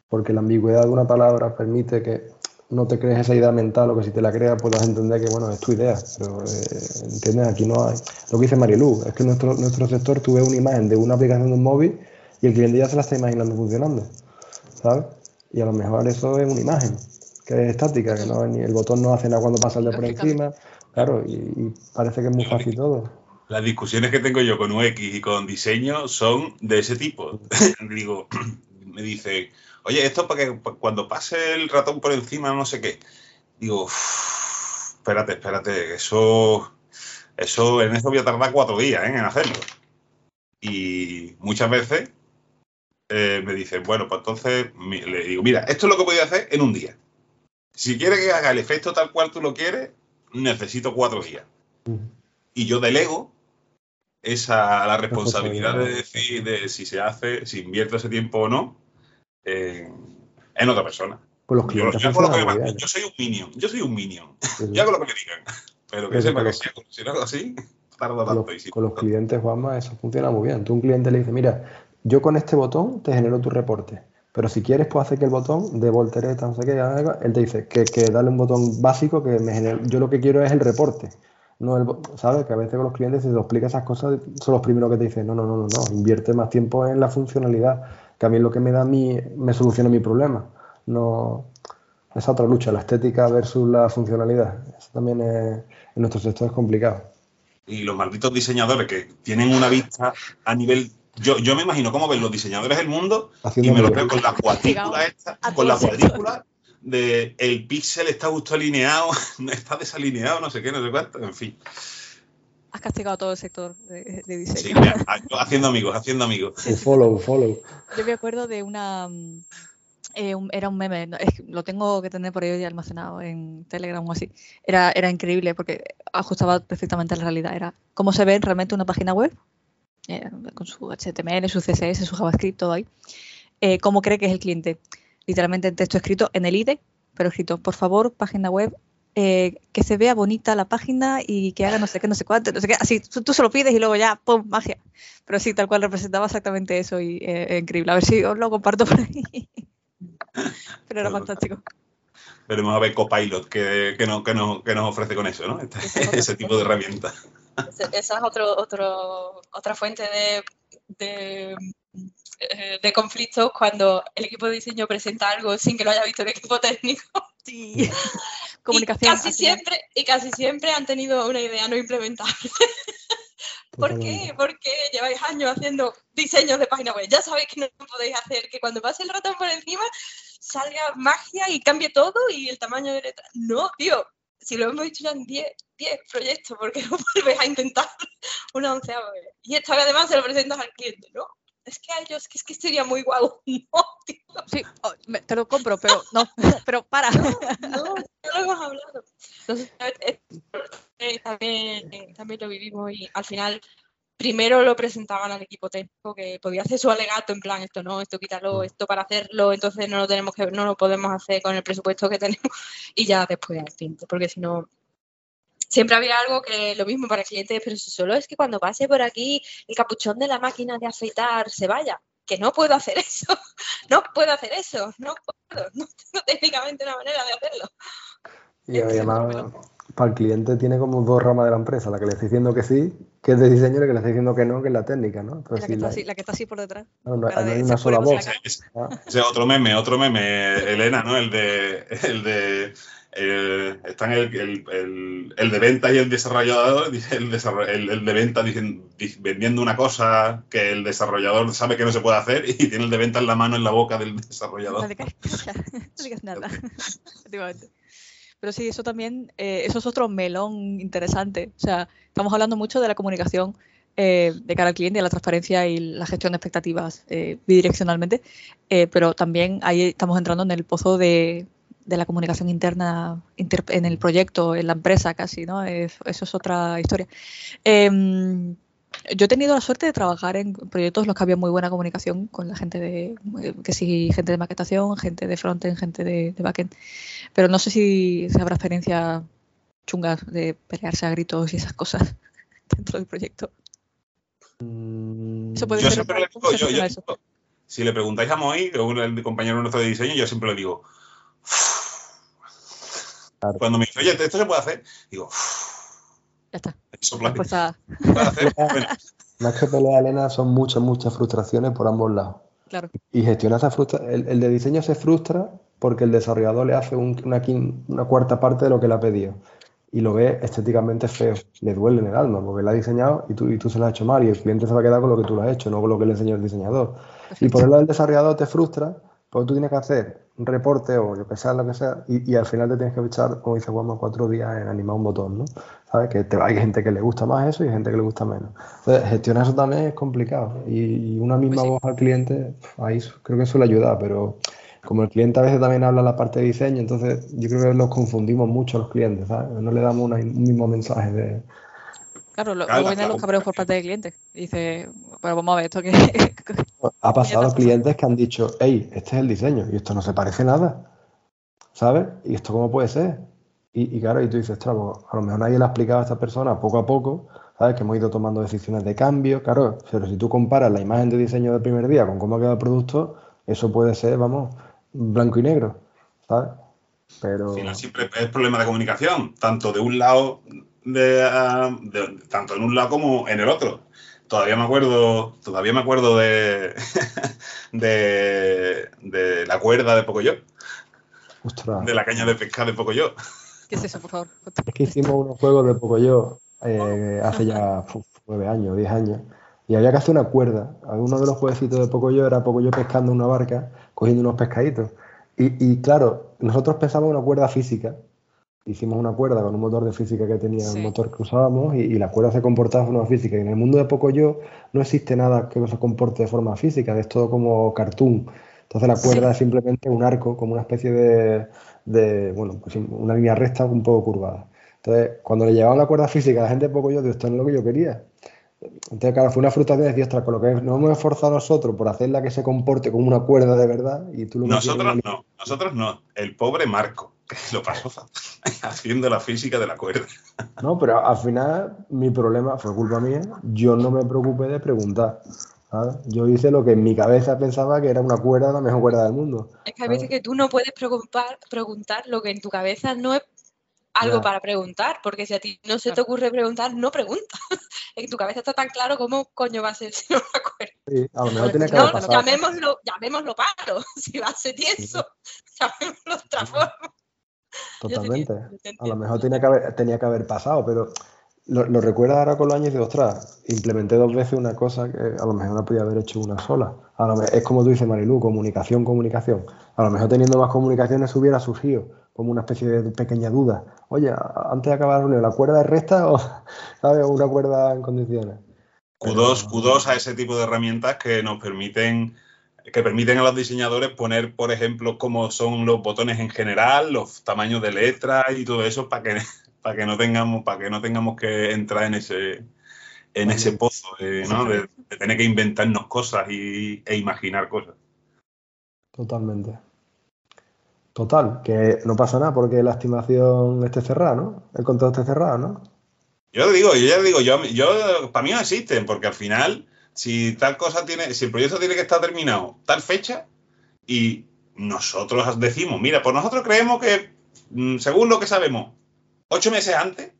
porque la ambigüedad de una palabra permite que no te crees esa idea mental o que si te la creas puedas entender que, bueno, es tu idea. Pero, eh, ¿entiendes? Aquí no hay... Lo que dice Marilu, es que nuestro, nuestro sector tú ves una imagen de una aplicación de un móvil y el cliente ya se la está imaginando funcionando, ¿sabes? Y a lo mejor eso es una imagen que es estática, que no, ni el botón no hace nada cuando pasa el de por encima, claro, y, parece que es muy fácil todo. Las discusiones que tengo yo con UX y con diseño son de ese tipo. Digo, me dice oye, esto para que cuando pase el ratón por encima, no sé qué. Digo, espérate, espérate, eso, eso, en eso voy a tardar cuatro días ¿eh? en hacerlo. Y muchas veces eh, me dicen, bueno, pues entonces le digo, mira, esto es lo que voy a hacer en un día. Si quieres que haga el efecto tal cual tú lo quieres, necesito cuatro días. Y yo delego esa la responsabilidad de decir de si se hace, si invierto ese tiempo o no, en otra persona. Pues los yo, yo, soy un minion, yo soy un minion. yo hago lo que digan. Pero que sepa que si hago así, tarda tanto. Con, con los clientes, Juanma, eso funciona muy bien. Tú un cliente le dices, mira, yo con este botón te genero tu reporte. Pero si quieres, puedo hacer que el botón de voltereta, no sé qué, él te dice que, que dale un botón básico que me genere. Yo lo que quiero es el reporte. No el, ¿Sabes? Que a veces con los clientes, si te explica esas cosas, son los primeros que te dicen, no, no, no, no, no, invierte más tiempo en la funcionalidad que a mí lo que me da a mí, me soluciona mi problema. No, esa otra lucha, la estética versus la funcionalidad. Eso también es, en nuestro sector es complicado. Y los malditos diseñadores que tienen una vista a nivel yo, yo, me imagino cómo ven los diseñadores del mundo y me lo veo con la cuadrícula esta, con la cuadrícula de el píxel está justo alineado, está desalineado, no sé qué, no sé cuánto, en fin. Has castigado todo el sector de, diseño. Sí, haciendo amigos, haciendo amigos. Follow, follow. Yo me acuerdo de una. Mm, eh, era un meme, lo tengo que tener por ahí almacenado en Telegram o así. Era, era increíble porque ajustaba perfectamente a la realidad. Era cómo se ve realmente una página web, eh, con su HTML, su CSS, su JavaScript, todo ahí. Eh, ¿Cómo cree que es el cliente? Literalmente en texto escrito en el IDE, pero escrito, por favor, página web eh, que se vea bonita la página y que haga no sé qué, no sé cuánto, no sé qué. Así tú, se lo pides y luego ya, ¡pum! magia. Pero sí, tal cual representaba exactamente eso y eh, increíble. A ver si os lo comparto por ahí. Pero era fantástico. Veremos a ver Copilot que, que, no, que, no, que nos ofrece con eso, ¿no? Ese, tipo de herramientas. Esa es otro, otro, otra fuente de, de, eh, de conflictos cuando el equipo de diseño presenta algo sin que lo haya visto el equipo técnico. Sí. Comunicación. Y casi, siempre, y casi siempre han tenido una idea no implementable. ¿Por qué? Porque lleváis años haciendo diseños de página web. Ya sabéis que no podéis hacer que cuando pase el ratón por encima salga magia y cambie todo y el tamaño de letra. No, tío, si lo hemos dicho ya en 10, 10 proyectos, ¿por qué no vuelves a intentar una onceava vez? Y esta vez además se lo presentas al cliente, ¿no? Es que a ellos, que es que sería muy guau. No. Sí, oh, te lo compro, pero no, pero para. No, no, lo hemos hablado. Entonces, eh, también, también lo vivimos y al final primero lo presentaban al equipo técnico que podía hacer su alegato en plan esto no, esto quítalo, esto para hacerlo, entonces no lo tenemos que, no lo podemos hacer con el presupuesto que tenemos y ya después al cliente, porque si no siempre había algo que lo mismo para el cliente, pero solo es que cuando pase por aquí el capuchón de la máquina de afeitar se vaya. Que no puedo hacer eso, no puedo hacer eso, no puedo, no tengo técnicamente una manera de hacerlo. Y además, para el cliente tiene como dos ramas de la empresa, la que le está diciendo que sí, que es de diseño, y la que le está diciendo que no, que es la técnica, ¿no? la, que está así, por detrás. No, hay una sola voz. Ah. Ese otro meme, otro meme, Elena, ¿no? El de, el de eh, están el, el, el, de venta y el desarrollador, el, de venta dicen, vendiendo una cosa que el desarrollador sabe que no se puede hacer y tiene el de venta en la mano en la boca del desarrollador. No digas, nada. Pero sí, eso también, eh, eso es otro melón interesante. O sea, estamos hablando mucho de la comunicación eh, de cara al cliente, de la transparencia y la gestión de expectativas eh, bidireccionalmente, pero también ahí estamos entrando en el pozo de, de la comunicación interna en el proyecto, en la empresa casi, ¿no? eso es otra historia. Em, yo he tenido la suerte de trabajar en proyectos en los que había muy buena comunicación con la gente de, que sí, gente de maquetación, gente de frontend, gente de, backend, pero no sé si, habrá experiencia chungas de pelearse a gritos y esas cosas dentro del proyecto. Mm, eso puede yo ser siempre le digo, yo, yo, si le preguntáis a Moy, el compañero nuestro de diseño, yo siempre le digo, cuando me dice, oye, ¿esto se puede hacer? Digo, ya está. Pues Más que pelea, Elena, son muchas, muchas frustraciones por ambos lados. Claro. Y gestiona esa frustración. El, de diseño se frustra porque el desarrollador le hace una, una, cuarta parte de lo que le ha pedido. Y lo ve estéticamente feo. Le duele en el alma porque lo ha diseñado y tú, y tú se lo has hecho mal. Y el cliente se va a quedar con lo que tú lo has hecho, no con lo que le enseñó el diseñador. Y por el lado del desarrollador te frustra porque tú tienes que hacer un reporte o lo que sea, lo que sea, y, al final te tienes que echar, como dice Juanma, cuatro días en animar un botón, ¿no? ¿Sabes? Que te, hay gente que le gusta más eso y gente que le gusta menos. Entonces, gestionar eso también es complicado. Y, una misma pues voz al cliente, ahí creo que suele ayudar, pero como el cliente a veces también habla la parte de diseño, entonces yo creo que los confundimos mucho a los clientes, ¿sabes? No le damos un mismo mensaje de, Claro, luego vienen los cabreos por parte del cliente. dice, bueno, vamos a ver esto que. ha pasado clientes que han dicho, hey, este es el diseño y esto no se parece nada. ¿Sabes? ¿Y esto cómo puede ser? Y, claro, y tú dices, pues, a lo mejor nadie le ha explicado a esta persona poco a poco, ¿sabes? Que hemos ido tomando decisiones de cambio, claro, pero si tú comparas la imagen de diseño del primer día con cómo ha quedado el producto, eso puede ser, vamos, blanco y negro, ¿sabes? Pero... siempre es problema de comunicación, tanto de un lado de, tanto en un lado como en el otro. Todavía me acuerdo, todavía me acuerdo de, de, la cuerda de Pocoyo. De la caña de pesca de Pocoyo. ¿Qué es eso, por favor? Es que hicimos unos juegos de Pocoyo eh, hace ya nueve años, diez años. Y había que hacer una cuerda. Uno de los jueguecitos de Pocoyo era Pocoyo pescando una barca, cogiendo unos pescaditos. Y, y claro, nosotros pensábamos una cuerda física, hicimos una cuerda con un motor de física que tenía el motor que usábamos y, la cuerda se comportaba de forma física. Y en el mundo de poco yo no existe nada que se comporte de forma física, es todo como cartoon. Entonces la cuerda es simplemente un arco, como una especie de, bueno, pues una línea recta un poco curvada. Entonces, cuando le llevaban la cuerda física a la gente de poco yo, esto no es lo que yo quería. Entonces, claro, fue una frustración de decir, ostras, con lo que nos hemos esforzado nosotros por hacerla que se comporte como una cuerda de verdad y tú lo Nosotros no, nosotros no, el pobre Marco lo pasó haciendo la física de la cuerda. No, pero al final mi problema fue culpa mía. Yo no me preocupé de preguntar. Yo hice lo que en mi cabeza pensaba que era una cuerda, la mejor cuerda del mundo. Es que hay veces que tú no puedes preguntar, preguntar lo que en tu cabeza no es algo para preguntar, porque si a ti no se te ocurre preguntar, no preguntas. en tu cabeza está tan claro cómo coño va a ser si no me acuerdo. Sí, a lo mejor tiene que haber pasado. Llamémoslo, llamémoslo paro, si va a ser tieso, llamémoslo otra forma. Totalmente. a lo mejor tenía que haber, tenía que haber pasado, pero lo, lo recuerdas ahora con los años y de ostras, implementé dos veces una cosa que a lo mejor no podía haber hecho una sola. A lo es como tú dices, Marilu, comunicación, comunicación. A lo mejor teniendo más comunicaciones hubiera surgido como una especie de pequeña duda. Oye, antes de acabar la reunión, ¿la cuerda es recta o ¿sabes? una cuerda en condiciones? Q2, a ese tipo de herramientas que nos permiten que permiten a los diseñadores poner, por ejemplo, cómo son los botones en general, los tamaños de letras y todo eso para que, para que no tengamos, para que no tengamos que entrar en ese en ese pozo de, tener que inventarnos cosas y, e imaginar cosas. Totalmente. Total, que no pasa nada porque la estimación esté cerrada, ¿no? El contrato esté cerrado, ¿no? Yo digo, yo ya digo, yo, yo para mí no existen, porque al final si tal cosa tiene, si el proyecto tiene que estar terminado tal fecha y nosotros decimos, mira, pues nosotros creemos que, mm, según lo que sabemos, ocho meses antes,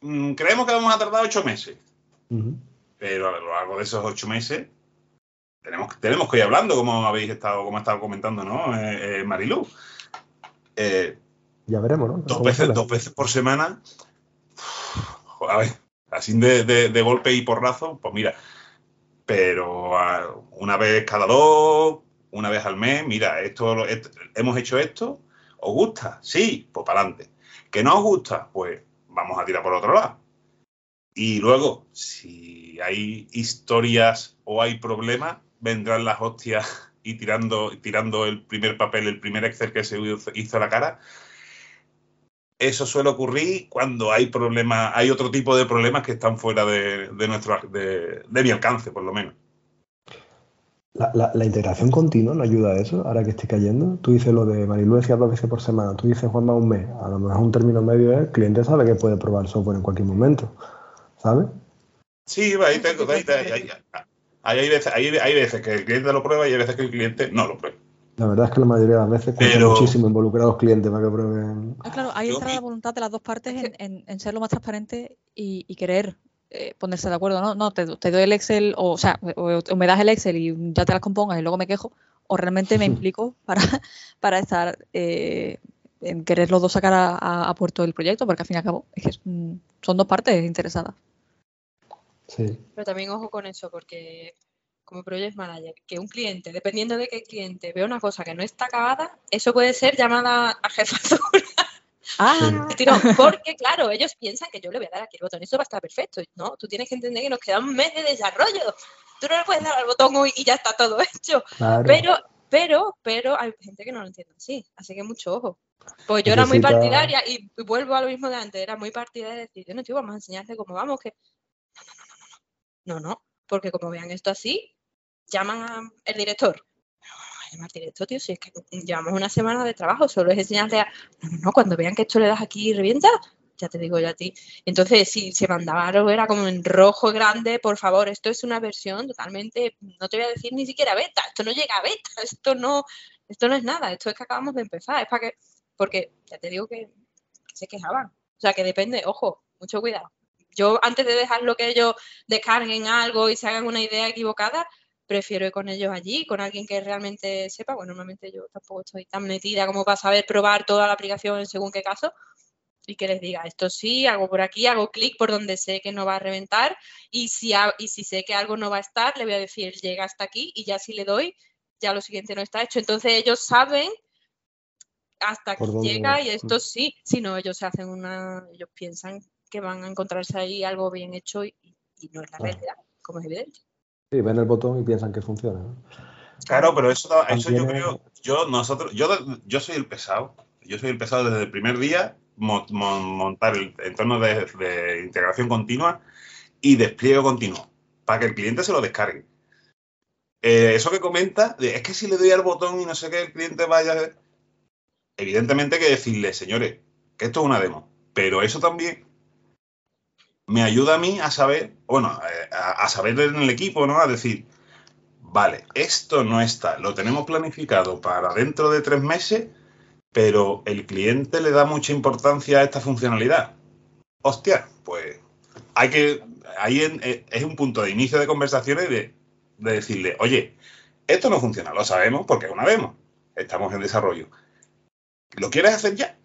mm, creemos que vamos a tardar ocho meses. Pero a lo largo de esos ocho meses tenemos, tenemos que ir hablando, como habéis estado, como ha estado comentando, ¿no? Eh, eh Marilu. Eh, ya veremos, ¿no? Dos veces, dos veces por semana. a ver, así de, golpe y porrazo, pues mira, pero ah, una vez cada dos, una vez al mes, mira, esto, hemos hecho esto, ¿Os gusta? Sí, pues para adelante. ¿Que no os gusta? Pues vamos a tirar por otro lado. Y luego, si hay historias o hay problemas, vendrán las hostias y tirando, tirando el primer papel, el primer Excel que se hizo a la cara. Eso suele ocurrir cuando hay problemas, hay otro tipo de problemas que están fuera de, nuestro, de, mi alcance, por lo menos. La, integración continua no ayuda a eso, ahora que estoy cayendo. Tú dices lo de Marilu decía dos veces por semana, tú dices Juanma un mes, a lo mejor un término medio es, el cliente sabe que puede probar software en cualquier momento, ¿sabes? Sí, ahí, tengo, ahí, hay, veces, hay, veces que el cliente lo prueba y hay veces que el cliente no lo prueba. La verdad es que la mayoría de las veces Pero... muchísimo involucrar a los clientes para que prueben. Ah, claro, ahí entra la voluntad de las dos partes en, ser lo más transparente y, querer eh, ponerse de acuerdo, ¿no? No, te, doy el Excel, o, o sea, o, me das el Excel y ya te las compongas y luego me quejo, o realmente me implico para, para estar eh, en querer los dos sacar a, puerto el proyecto, porque al fin y al cabo es que son dos partes interesadas. Pero también ojo con eso, porque como project manager, que un cliente, dependiendo de qué cliente, vea una cosa que no está acabada, eso puede ser llamada a jefatura. Ah, porque claro, ellos piensan que yo le voy a dar aquí el botón, eso va a estar perfecto. No, tú tienes que entender que nos queda un mes de desarrollo. Tú no le puedes dar al botón hoy y ya está todo hecho. Pero, pero, pero hay gente que no lo entiende así, así que mucho ojo. Pues yo era muy partidaria y, vuelvo a lo mismo de antes, era muy partidaria de decir, no, tío, vamos a enseñarte cómo vamos, que no, no, porque como vean esto así, llaman al director. No, llamar director, tío, si es que llevamos una semana de trabajo, solo es enseñarle a... No, no, no, cuando vean que esto le das aquí y revienta, ya te digo yo a ti. Entonces, si se mandaba algo, era como en rojo grande, por favor, esto es una versión totalmente, no te voy a decir ni siquiera beta, esto no llega a beta, esto no, esto no es nada, esto es que acabamos de empezar, es para que, porque ya te digo que, que se quejaban. O sea, que depende, ojo, mucho cuidado. Yo antes de dejar lo que ellos descarguen algo y se hagan una idea equivocada, prefiero ir con ellos allí, con alguien que realmente sepa. Bueno, normalmente yo tampoco estoy tan metida como para saber probar toda la aplicación según qué caso y que les diga esto sí, hago por aquí, hago clic por donde sé que no va a reventar y si, y si sé que algo no va a estar, le voy a decir llega hasta aquí y ya si le doy, ya lo siguiente no está hecho. Entonces ellos saben hasta aquí llega y esto sí, si no ellos se hacen una, ellos piensan que van a encontrarse ahí algo bien hecho y, no es la realidad, como es evidente. Sí, ven el botón y piensan que funciona. Claro, pero eso, eso yo creo, yo nosotros, yo, yo soy el pesado, yo soy el pesado desde el primer día, montar el entorno de, integración continua y despliegue continuo, para que el cliente se lo descargue. Eh, eso que comenta, es que si le doy al botón y no sé qué, el cliente vaya. Evidentemente hay que decirle, señores, que esto es una demo. Pero eso también me ayuda a mí a saber, bueno, eh, a, saber en el equipo, ¿no? A decir, vale, esto no está, lo tenemos planificado para dentro de tres meses, pero el cliente le da mucha importancia a esta funcionalidad. Hostia, pues hay que, ahí eh, es un punto de inicio de conversaciones de, de decirle, oye, esto no funciona, lo sabemos porque es una demo, estamos en desarrollo. ¿Lo quieres hacer ya?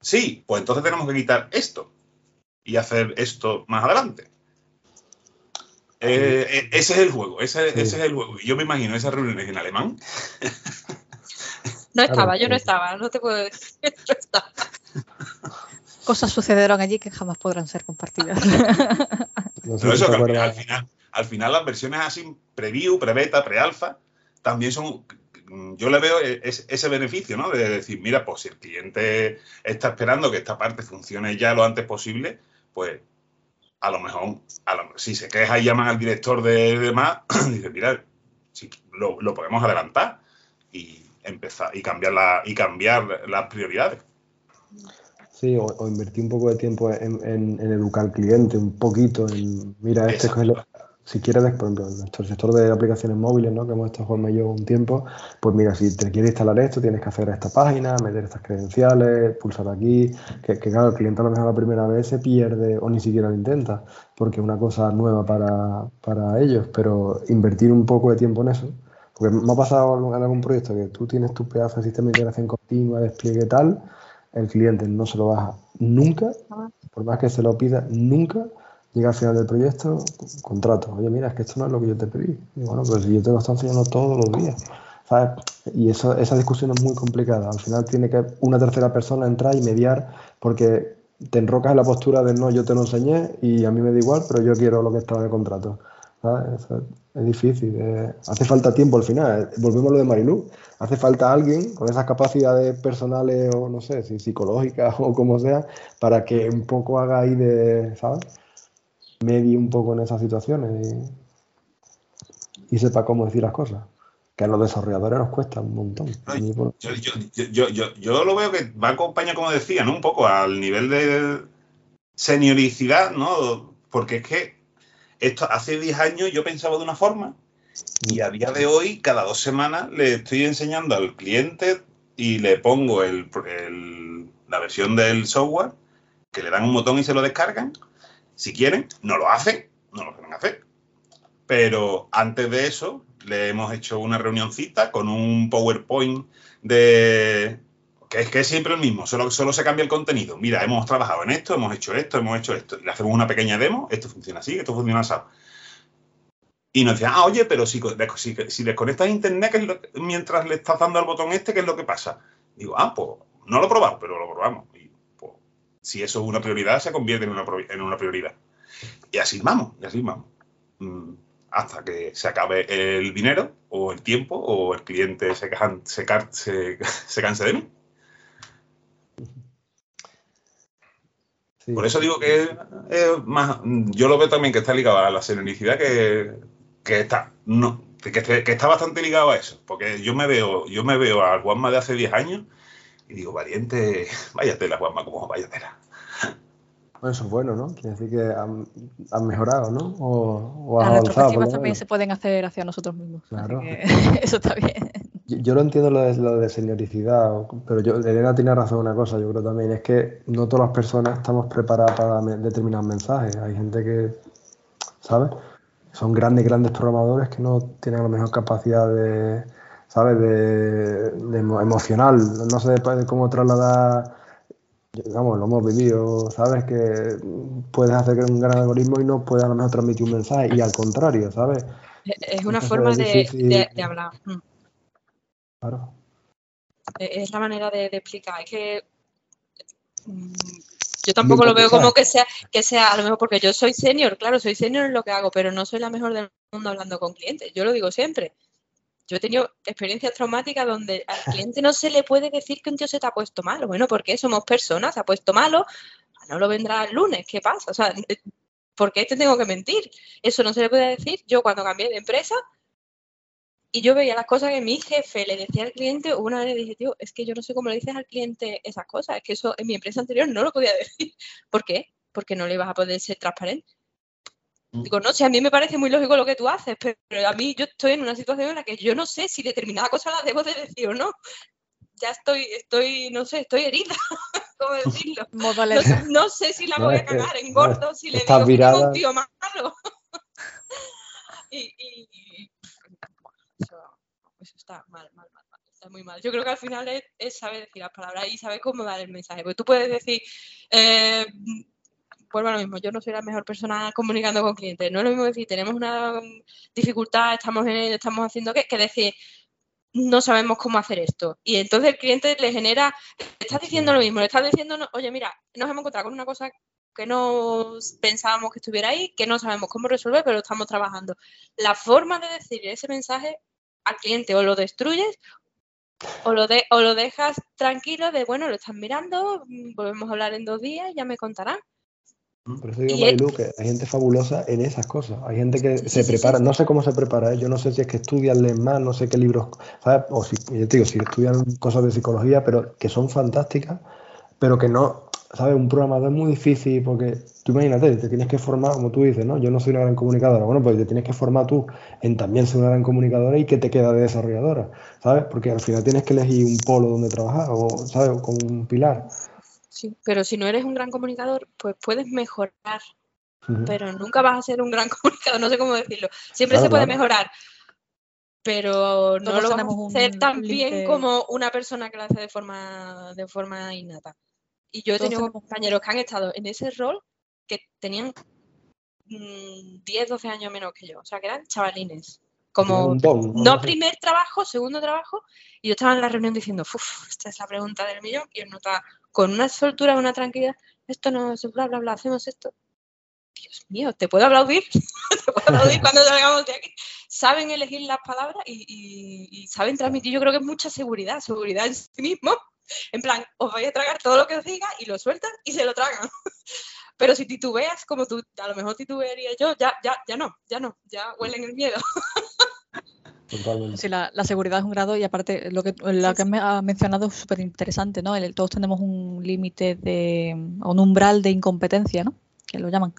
Sí, pues entonces tenemos que quitar esto y hacer esto más adelante. Eh, eh, ese es el juego, ese, es el juego. Yo me imagino esas reuniones en alemán. No estaba, yo no estaba, no te puedo decir. Cosas sucedieron allí que jamás podrán ser compartidas. Pero eso, que al final, al final, las versiones así, preview, pre-beta, pre-alfa, también son yo le veo ese beneficio, ¿no? De decir, mira, pues si el cliente está esperando que esta parte funcione ya lo antes posible, pues a lo mejor, si se queja y llaman al director de demás, dice, mira, si lo, podemos adelantar y empezar y cambiar la, y cambiar las prioridades. Sí, o, invertir un poco de tiempo en, educar al cliente, un poquito, en mira, este es lo, si quieres, por ejemplo, en nuestro sector de aplicaciones móviles, ¿no? que hemos estado y yo un tiempo, pues mira, si te quieres instalar esto, tienes que hacer esta página, meter estas credenciales, pulsar aquí, que, claro, el cliente a lo mejor la primera vez se pierde o ni siquiera lo intenta, porque es una cosa nueva para, ellos, pero invertir un poco de tiempo en eso, porque me ha pasado en algún proyecto que tú tienes tu pedazo de sistema de integración continua, despliegue tal, el cliente no se lo baja nunca, por más que se lo pida, nunca, llega al final del proyecto, contrato. Oye, mira, es que esto no es lo que yo te pedí. Y bueno, pues yo te lo estoy enseñando todos los días. ¿sabes? Y eso, esa discusión es muy complicada. Al final tiene que una tercera persona entrar y mediar porque te enrocas en la postura de no, yo te lo enseñé y a mí me da igual, pero yo quiero lo que está en el contrato. es difícil. hace falta tiempo al final. Volvemos a lo de Marilú. Hace falta alguien con esas capacidades personales o no sé, si psicológicas o como sea, para que un poco haga ahí de, ¿sabes? Medie un poco en esas situaciones y sepa cómo decir las cosas que a los desarrolladores nos cuesta un montón. Yo, lo veo que va acompañado, como decía, ¿no? Un poco al nivel de senioricidad, ¿no? Porque es que esto hace 10 años yo pensaba de una forma y a día de hoy, cada dos semanas, le estoy enseñando al cliente y le pongo el, la versión del software, que le dan un botón y se lo descargan. Si quieren, no lo hacen, no lo pueden hacer. Pero antes de eso, le hemos hecho una reunioncita con un PowerPoint de que es que es siempre el mismo, solo, solo se cambia el contenido. Mira, hemos trabajado en esto, hemos hecho esto, hemos hecho esto. Le hacemos una pequeña demo, esto funciona así, esto funciona así. Y nos decían, ah, oye, pero si, si, desconectas internet mientras le estás dando al botón este, ¿qué es lo que pasa? Digo, ah, pues no lo he probado, pero lo probamos. Si eso es una prioridad, se convierte en una, en una prioridad. Y así vamos, y así vamos. Mm hasta que se acabe el dinero o el tiempo o el cliente se, se, se, canse de mí. Por eso digo que es más, yo lo veo también que está ligado a la serenicidad que, está, no, que, que, está bastante ligado a eso. Porque yo me veo, yo me veo al Juanma de hace 10 años y digo, valiente, váyatela, Juanma, como váyatela. Bueno, eso es bueno, ¿no? Quiere decir que han, mejorado, ¿no? O, o Las retrospectivas también se pueden hacer hacia nosotros mismos. Claro. eso está bien. Yo, lo entiendo lo de, lo de senioricidad, pero yo, Elena tiene razón en una cosa, yo creo también, es que no todas las personas estamos preparadas para determinados mensajes. Hay gente que, ¿sabes? Son grandes, grandes programadores que no tienen la mejor capacidad de, ¿sabes? De, de emocional. No sé cómo trasladar digamos, lo hemos vivido, sabes que puedes hacer un gran algoritmo y no puedes a lo mejor transmitir un mensaje, y al contrario, ¿sabes? Es una forma de, hablar. Mm. Claro. Es la manera de, explicar. Es que mm, yo tampoco lo veo como que sea, que sea, a lo mejor porque yo soy senior, claro, soy senior en lo que hago, pero no soy la mejor del mundo hablando con clientes. Yo lo digo siempre. Yo he tenido experiencias traumáticas donde al cliente no se le puede decir que un tío se te ha puesto malo. Bueno, porque somos personas, se ha puesto malo, no lo vendrá el lunes, ¿qué pasa? O sea, ¿por qué te tengo que mentir? Eso no se le puede decir. Yo cuando cambié de empresa y yo veía las cosas que mi jefe le decía al cliente, una vez le dije, tío, es que yo no sé cómo le dices al cliente esas cosas, es que eso en mi empresa anterior no lo podía decir. ¿Por qué? Porque no le ibas a poder ser transparente. Mm. Digo, no, si a mí me parece muy lógico lo que tú haces, pero, a mí yo estoy en una situación en la que yo no sé si determinada cosa la debo de decir o no. Ya estoy, estoy, no sé, estoy herida, ¿cómo decirlo? No, sé si la voy a cagar en gordo, si le digo que un tío malo. y, eso, está mal, mal, mal, mal, está muy mal. Yo creo que al final es, saber decir las palabras y saber cómo dar el mensaje. Porque tú puedes decir, eh, vuelvo a lo mismo, yo no soy la mejor persona comunicando con clientes. No es lo mismo decir, tenemos una dificultad, estamos, en, estamos haciendo qué, que decir, no sabemos cómo hacer esto. Y entonces el cliente le genera, le estás diciendo lo mismo, le estás diciendo, oye, mira, nos hemos encontrado con una cosa que no pensábamos que estuviera ahí, que no sabemos cómo resolver, pero lo estamos trabajando. La forma de decir ese mensaje al cliente o lo destruyes o lo, de, o lo dejas tranquilo de, bueno, lo están mirando, volvemos a hablar en dos días, ya me contarán. Por eso digo, Marilu, que hay gente fabulosa en esas cosas. Hay gente que se prepara, no sé cómo se prepara, ¿eh? yo no sé si es que estudian, leen más, no sé qué libros, ¿sabes? O si, yo te digo, si estudian cosas de psicología, pero que son fantásticas, pero que no, ¿sabes? Un programador es muy difícil porque tú imagínate, te tienes que formar, como tú dices, ¿no? Yo no soy una gran comunicadora. Bueno, pues te tienes que formar tú en también ser una gran comunicadora y que te queda de desarrolladora, ¿sabes? Porque al final tienes que elegir un polo donde trabajar, o, ¿sabes? Con un pilar. Sí, pero si no eres un gran comunicador, pues puedes mejorar, pero nunca vas a ser un gran comunicador, no sé cómo decirlo. Siempre se puede mejorar, pero no lo vas a hacer tan bien como una persona que lo hace de forma, de forma innata. Y yo he tenido compañeros que han estado en ese rol que tenían 10, mm, 12 años menos que yo, o sea, que eran chavalines. como no primer trabajo, segundo trabajo, y yo estaba en la reunión diciendo, uff, esta es la pregunta del millón, y él nota con una soltura, una tranquilidad, esto no es bla, bla, bla, hacemos esto. Dios mío, ¿te puedo aplaudir? ¿Te puedo aplaudir cuando salgamos de aquí? Saben elegir las palabras y, saben transmitir, yo creo que es mucha seguridad, seguridad en sí mismo. En plan, os vais a tragar todo lo que os diga y lo sueltan y se lo tragan. Pero si titubeas como tú, a lo mejor titubearía yo, ya, ya, ya no, ya no, ya huelen el miedo. Sí, la, seguridad es un grado y aparte lo que, lo que ha mencionado es súper interesante, ¿no? todos tenemos un límite de, un umbral de incompetencia, ¿no? Que lo llaman.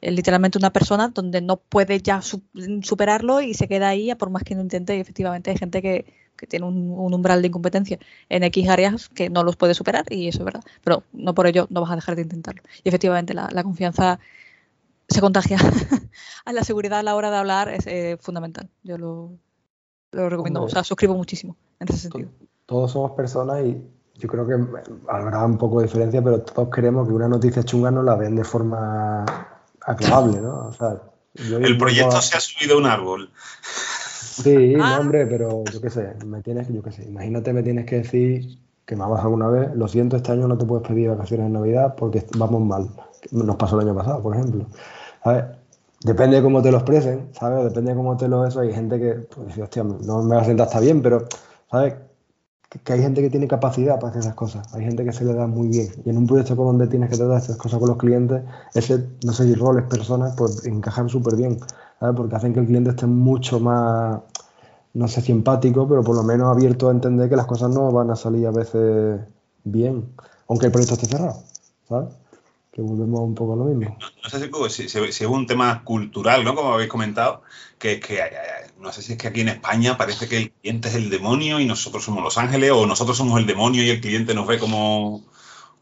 Es literalmente una persona donde no puede ya superarlo y se queda ahí por más que no intente y efectivamente hay gente que, tiene un, umbral de incompetencia en X áreas que no los puede superar y eso es verdad, pero no por ello no vas a dejar de intentarlo. Y efectivamente la, confianza se contagia la seguridad a la hora de hablar es eh, fundamental. Yo lo, lo recomiendo, o sea, suscribo muchísimo en ese sentido. Todos somos personas y yo creo que habrá un poco de diferencia, pero todos queremos que una noticia chunga no la ven de forma aclarable, ¿no? O sea, el proyecto se ha subido a un árbol. Sí, ah. hombre, pero yo qué sé, me tienes, yo qué sé, imagínate me tienes que decir que me ha bajado una vez, lo siento, este año no te puedes pedir vacaciones en Navidad porque vamos mal. Nos pasó el año pasado, por ejemplo. ¿Sabes? Depende de cómo te lo expresen, ¿sabes? Depende de cómo te lo eso. Hay gente que, pues, hostia, no me va a sentar hasta bien, pero, ¿sabes? Que, hay gente que tiene capacidad para hacer esas cosas. Hay gente que se le da muy bien. Y en un proyecto como donde tienes que tratar estas cosas con los clientes, ese, no sé si roles, personas, pues encajan súper bien, ¿sabes? Porque hacen que el cliente esté mucho más, no sé si empático, pero por lo menos abierto a entender que las cosas no van a salir a veces bien, aunque el proyecto esté cerrado, ¿sabes? Que volvemos un poco a lo mismo. No, sé si, es un tema cultural, ¿no? Como habéis comentado, que, que eh, no sé si es que aquí en España parece que el cliente es el demonio y nosotros somos los ángeles, o nosotros somos el demonio y el cliente nos ve como,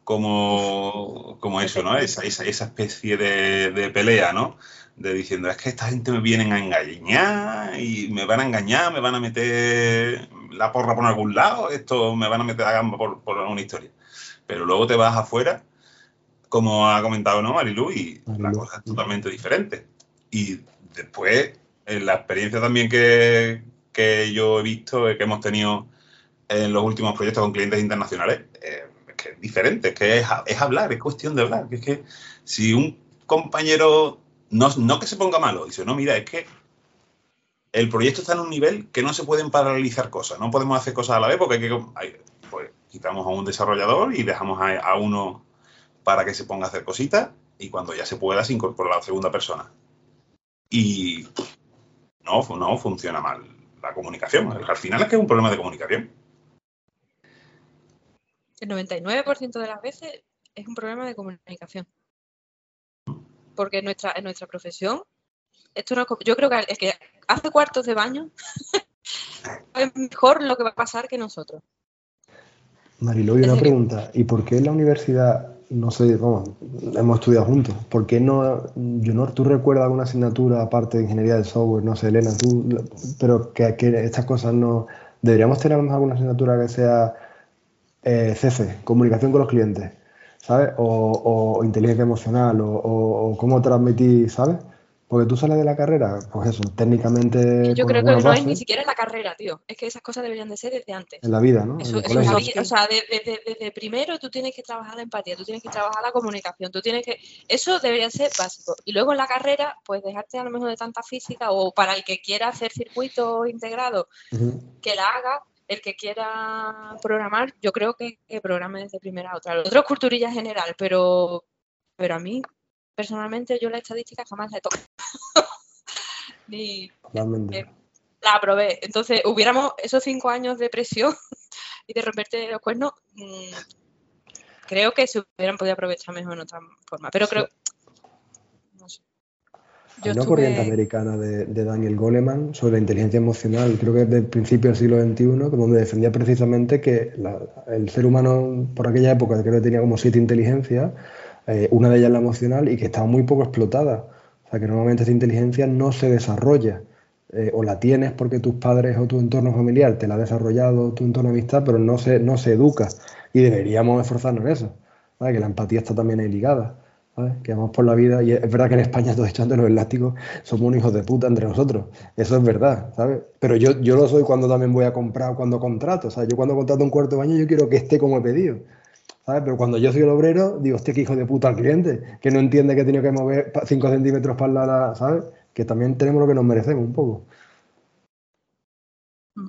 como, como eso, ¿no? Esa, esa, esa especie de, de, pelea, ¿no? De diciendo, es que esta gente me vienen a engañar y me van a engañar, me van a meter la porra por algún lado, esto me van a meter a gamba por, por una historia. Pero luego te vas afuera como ha comentado ¿no, Marilu, y la cosa es totalmente diferente. Y después, en la experiencia también que, yo he visto, que hemos tenido en los últimos proyectos con clientes internacionales, eh, es que es diferente, es que es, hablar, es cuestión de hablar. Que es que si un compañero, no, no que se ponga malo, dice, no, mira, es que el proyecto está en un nivel que no se pueden paralizar cosas, no podemos hacer cosas a la vez porque hay que, pues, quitamos a un desarrollador y dejamos a uno para que se ponga a hacer cositas y cuando ya se pueda se incorpora la segunda persona. Y no, no funciona mal la comunicación. Al final es que es un problema de comunicación. El 99% de las veces es un problema de comunicación. Porque en nuestra, en nuestra profesión, esto no, yo creo que el que hace cuartos de baño es mejor lo que va a pasar que nosotros. Marilu, una pregunta. ¿Y por qué en la universidad no sé, vamos, hemos estudiado juntos. ¿Por qué no, Junor, tú recuerdas alguna asignatura aparte de ingeniería de software? No sé, Elena, tú, pero que, estas cosas no. Deberíamos tener alguna asignatura que sea eh, CC, comunicación con los clientes, ¿sabes? O, inteligencia emocional, o, o, cómo transmitir, ¿sabes? Porque tú sales de la carrera, pues eso, técnicamente. Yo creo que no es ni siquiera en la carrera, tío. Es que esas cosas deberían de ser desde antes. En la vida, ¿no? Eso, es la vida. O sea, desde, primero tú tienes que trabajar la empatía, tú tienes que trabajar la comunicación, tú tienes que. Eso debería ser básico. Y luego en la carrera, pues dejarte a lo mejor de tanta física o para el que quiera hacer circuito integrado, que la haga. El que quiera programar, yo creo que, que programe desde primera a otra. Lo otro es culturilla general, pero, pero a mí personalmente yo la estadística jamás la he tocado. Ni, eh, la aprobé. Entonces, hubiéramos esos cinco años de presión y de romperte los cuernos, mm, creo que se hubieran podido aprovechar mejor en otra forma. Pero creo. No sé. Hay una corriente americana de, Daniel Goleman sobre la inteligencia emocional, creo que es del principio del siglo XXI, donde defendía precisamente que el ser humano por aquella época creo que tenía como siete inteligencias eh, una de ellas la emocional y que está muy poco explotada. O sea, que normalmente esa inteligencia no se desarrolla. Eh, o la tienes porque tus padres o tu entorno familiar te la ha desarrollado, tu entorno de amistad, pero no se, no se educa. Y deberíamos esforzarnos en eso. Que la empatía está también ahí ligada. Que vamos por la vida y es verdad que en España todos echando los elásticos somos un hijos de puta entre nosotros. Eso es verdad, ¿sabes? Pero yo, yo lo soy cuando también voy a comprar, cuando contrato. O sea, yo cuando contrato un cuarto de baño yo quiero que esté como he pedido. ¿Sabes? Pero cuando yo soy el obrero, digo, hostia, qué hijo de puta al cliente, que no entiende que he tenido que mover 5 centímetros para la, ¿sabes? Que también tenemos lo que nos merecemos un poco.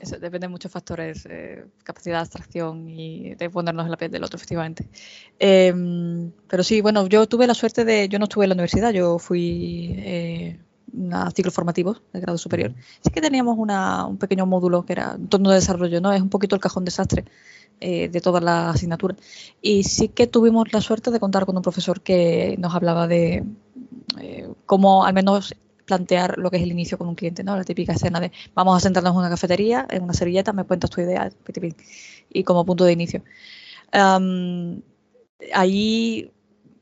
Eso depende de muchos factores, eh, capacidad de abstracción y de ponernos en la piel del otro, efectivamente. Em, pero sí, bueno, yo tuve la suerte de, yo no estuve en la universidad, yo fui eh, a ciclos formativos de grado superior. Sí que teníamos un pequeño módulo que era en torno de desarrollo, ¿no? Es un poquito el cajón desastre eh, de todas las asignaturas. Y sí que tuvimos la suerte de contar con un profesor que nos hablaba de eh, cómo al menos plantear lo que es el inicio con un cliente, ¿no? La típica escena de vamos a sentarnos en una cafetería, en una servilleta, me cuentas tu idea, y como punto de inicio. ahí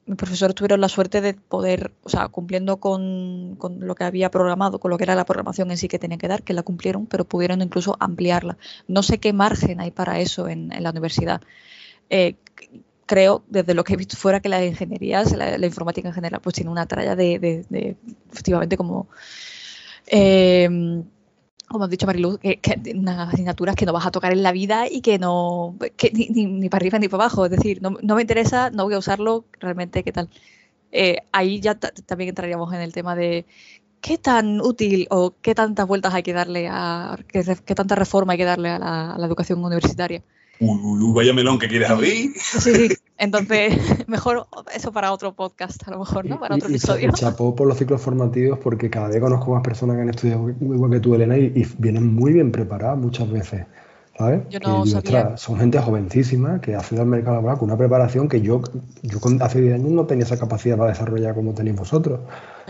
mis profesores tuvieron la suerte de poder, o sea, cumpliendo con, lo que había programado, con lo que era la programación en sí que tenían que dar, que la cumplieron, pero pudieron incluso ampliarla. No sé qué margen hay para eso en, la universidad. Eh, creo, desde lo que he visto fuera, que la ingeniería, la, informática en general, pues tiene una tralla de, efectivamente, como, eh, como has dicho Mariluz, que, unas asignaturas que no vas a tocar en la vida y que no, que ni, para arriba ni para abajo. Es decir, no, me interesa, no voy a usarlo, realmente, ¿qué tal? Eh, ahí ya también entraríamos en el tema de qué tan útil o qué tantas vueltas hay que darle a, qué tanta reforma hay que darle a la educación universitaria uy, vaya melón que quieres abrir. Sí, entonces mejor eso para otro podcast, a lo mejor, ¿no? Para otro episodio. Y chapó por los ciclos formativos porque cada vez conozco más personas que han estudiado igual que tú, Elena, y, vienen muy bien preparadas muchas veces. ¿sabes? Yo no sabía. son gente jovencísima que accede al mercado laboral con una preparación que yo, yo hace 10 años no tenía esa capacidad para desarrollar como tenéis vosotros,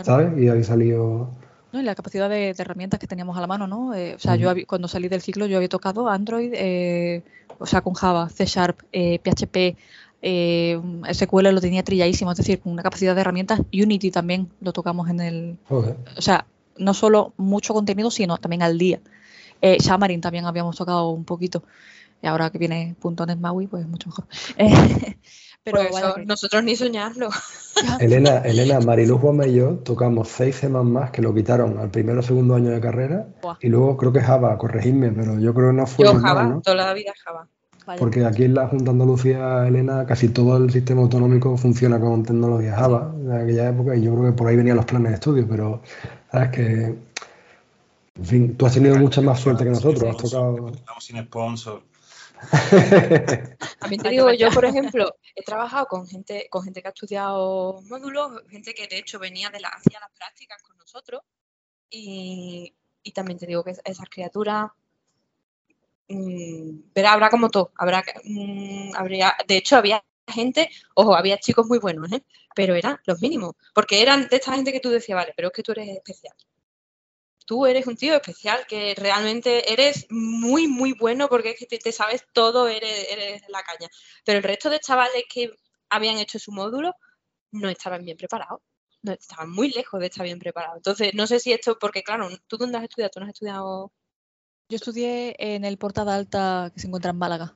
¿sabes? Y habéis salido ¿no? Y la capacidad de, herramientas que teníamos a la mano, ¿no? Eh, o sea, yo cuando salí del ciclo yo había tocado Android, eh, o sea, con Java, C Sharp, PHP, eh, SQL lo tenía trilladísimo, es decir, con una capacidad de herramientas. Unity también lo tocamos en el... O sea, no solo mucho contenido, sino también al día. Xamarin también habíamos tocado un poquito. Y ahora que viene .NET MAUI, pues mucho mejor. Pero nosotros ni soñarlo. Elena, Elena, Mariluz Juanma y yo tocamos seis semanas más que lo quitaron al primero o segundo año de carrera. Y luego creo que Java, corregidme, pero yo creo que no fue. Yo Java, toda la vida Java. Porque aquí en la Junta Andalucía, Elena, casi todo el sistema autonómico funciona con tecnología Java en aquella época y yo creo que por ahí venían los planes de estudio, pero sabes que, en fin, tú has tenido mucha más suerte que nosotros, has tocado... Estamos sin sponsor. A mí te digo, yo por ejemplo, he trabajado con gente, con gente que ha estudiado módulos, gente que de hecho venía de la, hacía las prácticas con nosotros, y, también te digo que esas criaturas, mm, pero habrá como todo, habrá, mm, habría, de hecho había gente, ojo, había chicos muy buenos, ¿eh? pero eran los mínimos, porque eran de esta gente que tú decías, vale, pero es que tú eres especial tú eres un tío especial, que realmente eres muy, muy bueno porque es que te, sabes todo, eres, eres, la caña. Pero el resto de chavales que habían hecho su módulo no estaban bien preparados. No, estaban muy lejos de estar bien preparados. Entonces, no sé si esto, porque claro, ¿tú dónde has estudiado? ¿Tú no has estudiado? Yo estudié en el Portada Alta que se encuentra en Málaga.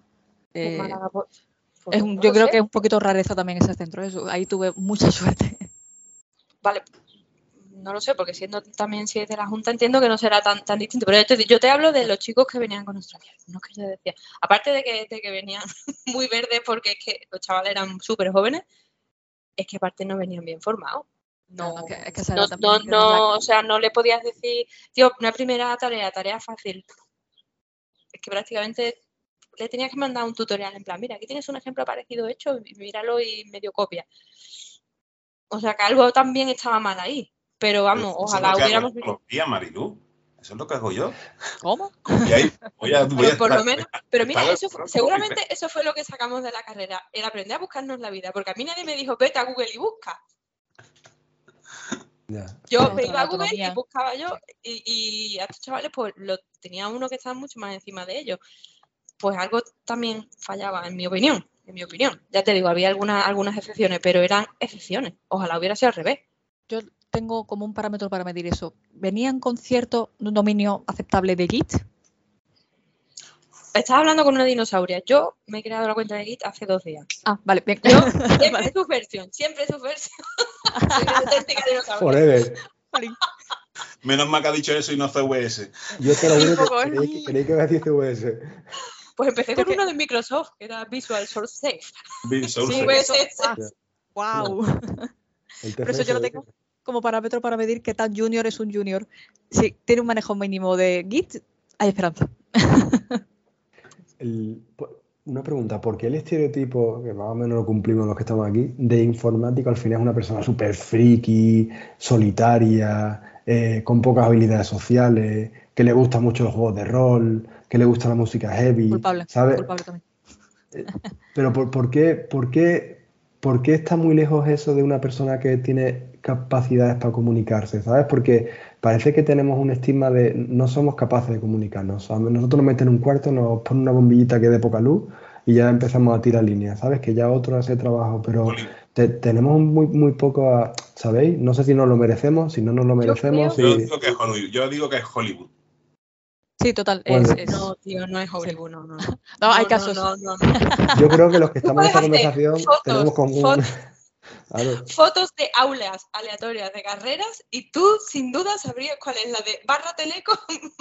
Eh, pues, pues yo creo que es un poquito rareza también ese centro. Eso, ahí tuve mucha suerte. Vale, no lo sé, porque siendo también si es de la Junta entiendo que no será tan, tan distinto. Pero yo te, hablo de los chicos que venían con Australia, no que yo decía. Aparte de que, que venían muy verdes porque es que los chavales eran súper jóvenes, es que aparte no venían bien formados. No, no, no, o sea, no le podías decir, tío, una primera tarea, tarea fácil. Es que prácticamente le tenías que mandar un tutorial en plan, mira, aquí tienes un ejemplo parecido hecho, míralo y medio copia. O sea que algo también estaba mal ahí. Pero vamos, ojalá hubiéramos. Días, Marilú. Eso es lo que hago yo. ¿Cómo? pero por lo menos, pero mira, eso seguramente eso fue lo que sacamos de la carrera, el aprender a buscarnos la vida, porque a mí nadie me dijo, vete a Google y busca. Yo me iba a Google y buscaba yo, y, a estos chavales, pues lo, tenía uno que estaba mucho más encima de ellos. Pues algo también fallaba, en mi opinión, en mi opinión. Ya te digo, había algunas, algunas excepciones, pero eran excepciones. Ojalá hubiera sido al revés. Yo tengo como un parámetro para medir eso. ¿Venían con cierto dominio aceptable de Git? estás hablando con una dinosauria. Yo me he creado la cuenta de Git hace dos días. Ah, vale, bien. Yo siempre es su versión, siempre es su versión. Soy una auténtica dinosauria. Forever. Vale. Menos mal que ha dicho eso y no CVS. Yo te lo que ¿eh? creí, que creí que iba a decir CVS. Pues empecé con uno de Microsoft, que era Visual Source Safe. Bill Source. Pues ah, wow. El Pero eso yo lo tengo como parámetro para medir qué tan junior es un junior. Si tiene un manejo mínimo de Git, hay esperanza. El- po- una pregunta, ¿por qué el estereotipo, que más o menos lo cumplimos los que estamos aquí, de informático al final es una persona súper friki, solitaria, eh, con pocas habilidades sociales, que le gustan mucho los juegos de rol, que le gusta la música heavy, Culpable. ¿sabes? Culpable también. Pero ¿por, por qué, por, qué, por qué está muy lejos eso de una persona que tiene capacidades para comunicarse? ¿Sabes? Porque parece que tenemos un estigma de no somos capaces de comunicarnos. O sea, nosotros nos meten en un cuarto, nos ponen una bombillita que dé poca luz y ya empezamos a tirar líneas, ¿sabes? Que ya otro hace trabajo, pero te- tenemos muy, muy poco, a- ¿sabéis? No sé si nos lo merecemos, si no nos lo merecemos. creo- Yo digo que es Hollywood. Yo digo que es Hollywood. Sí, total. Bueno, es- es- No, tío, no es Hollywood, no, no. No, No, hay no, casos. No, no, no. Yo creo que los que estamos en esta conversación fotos, tenemos común... fotos. Claro. Fotos de aulas aleatorias de carreras y tú sin duda sabrías cuál es la de barra teleco,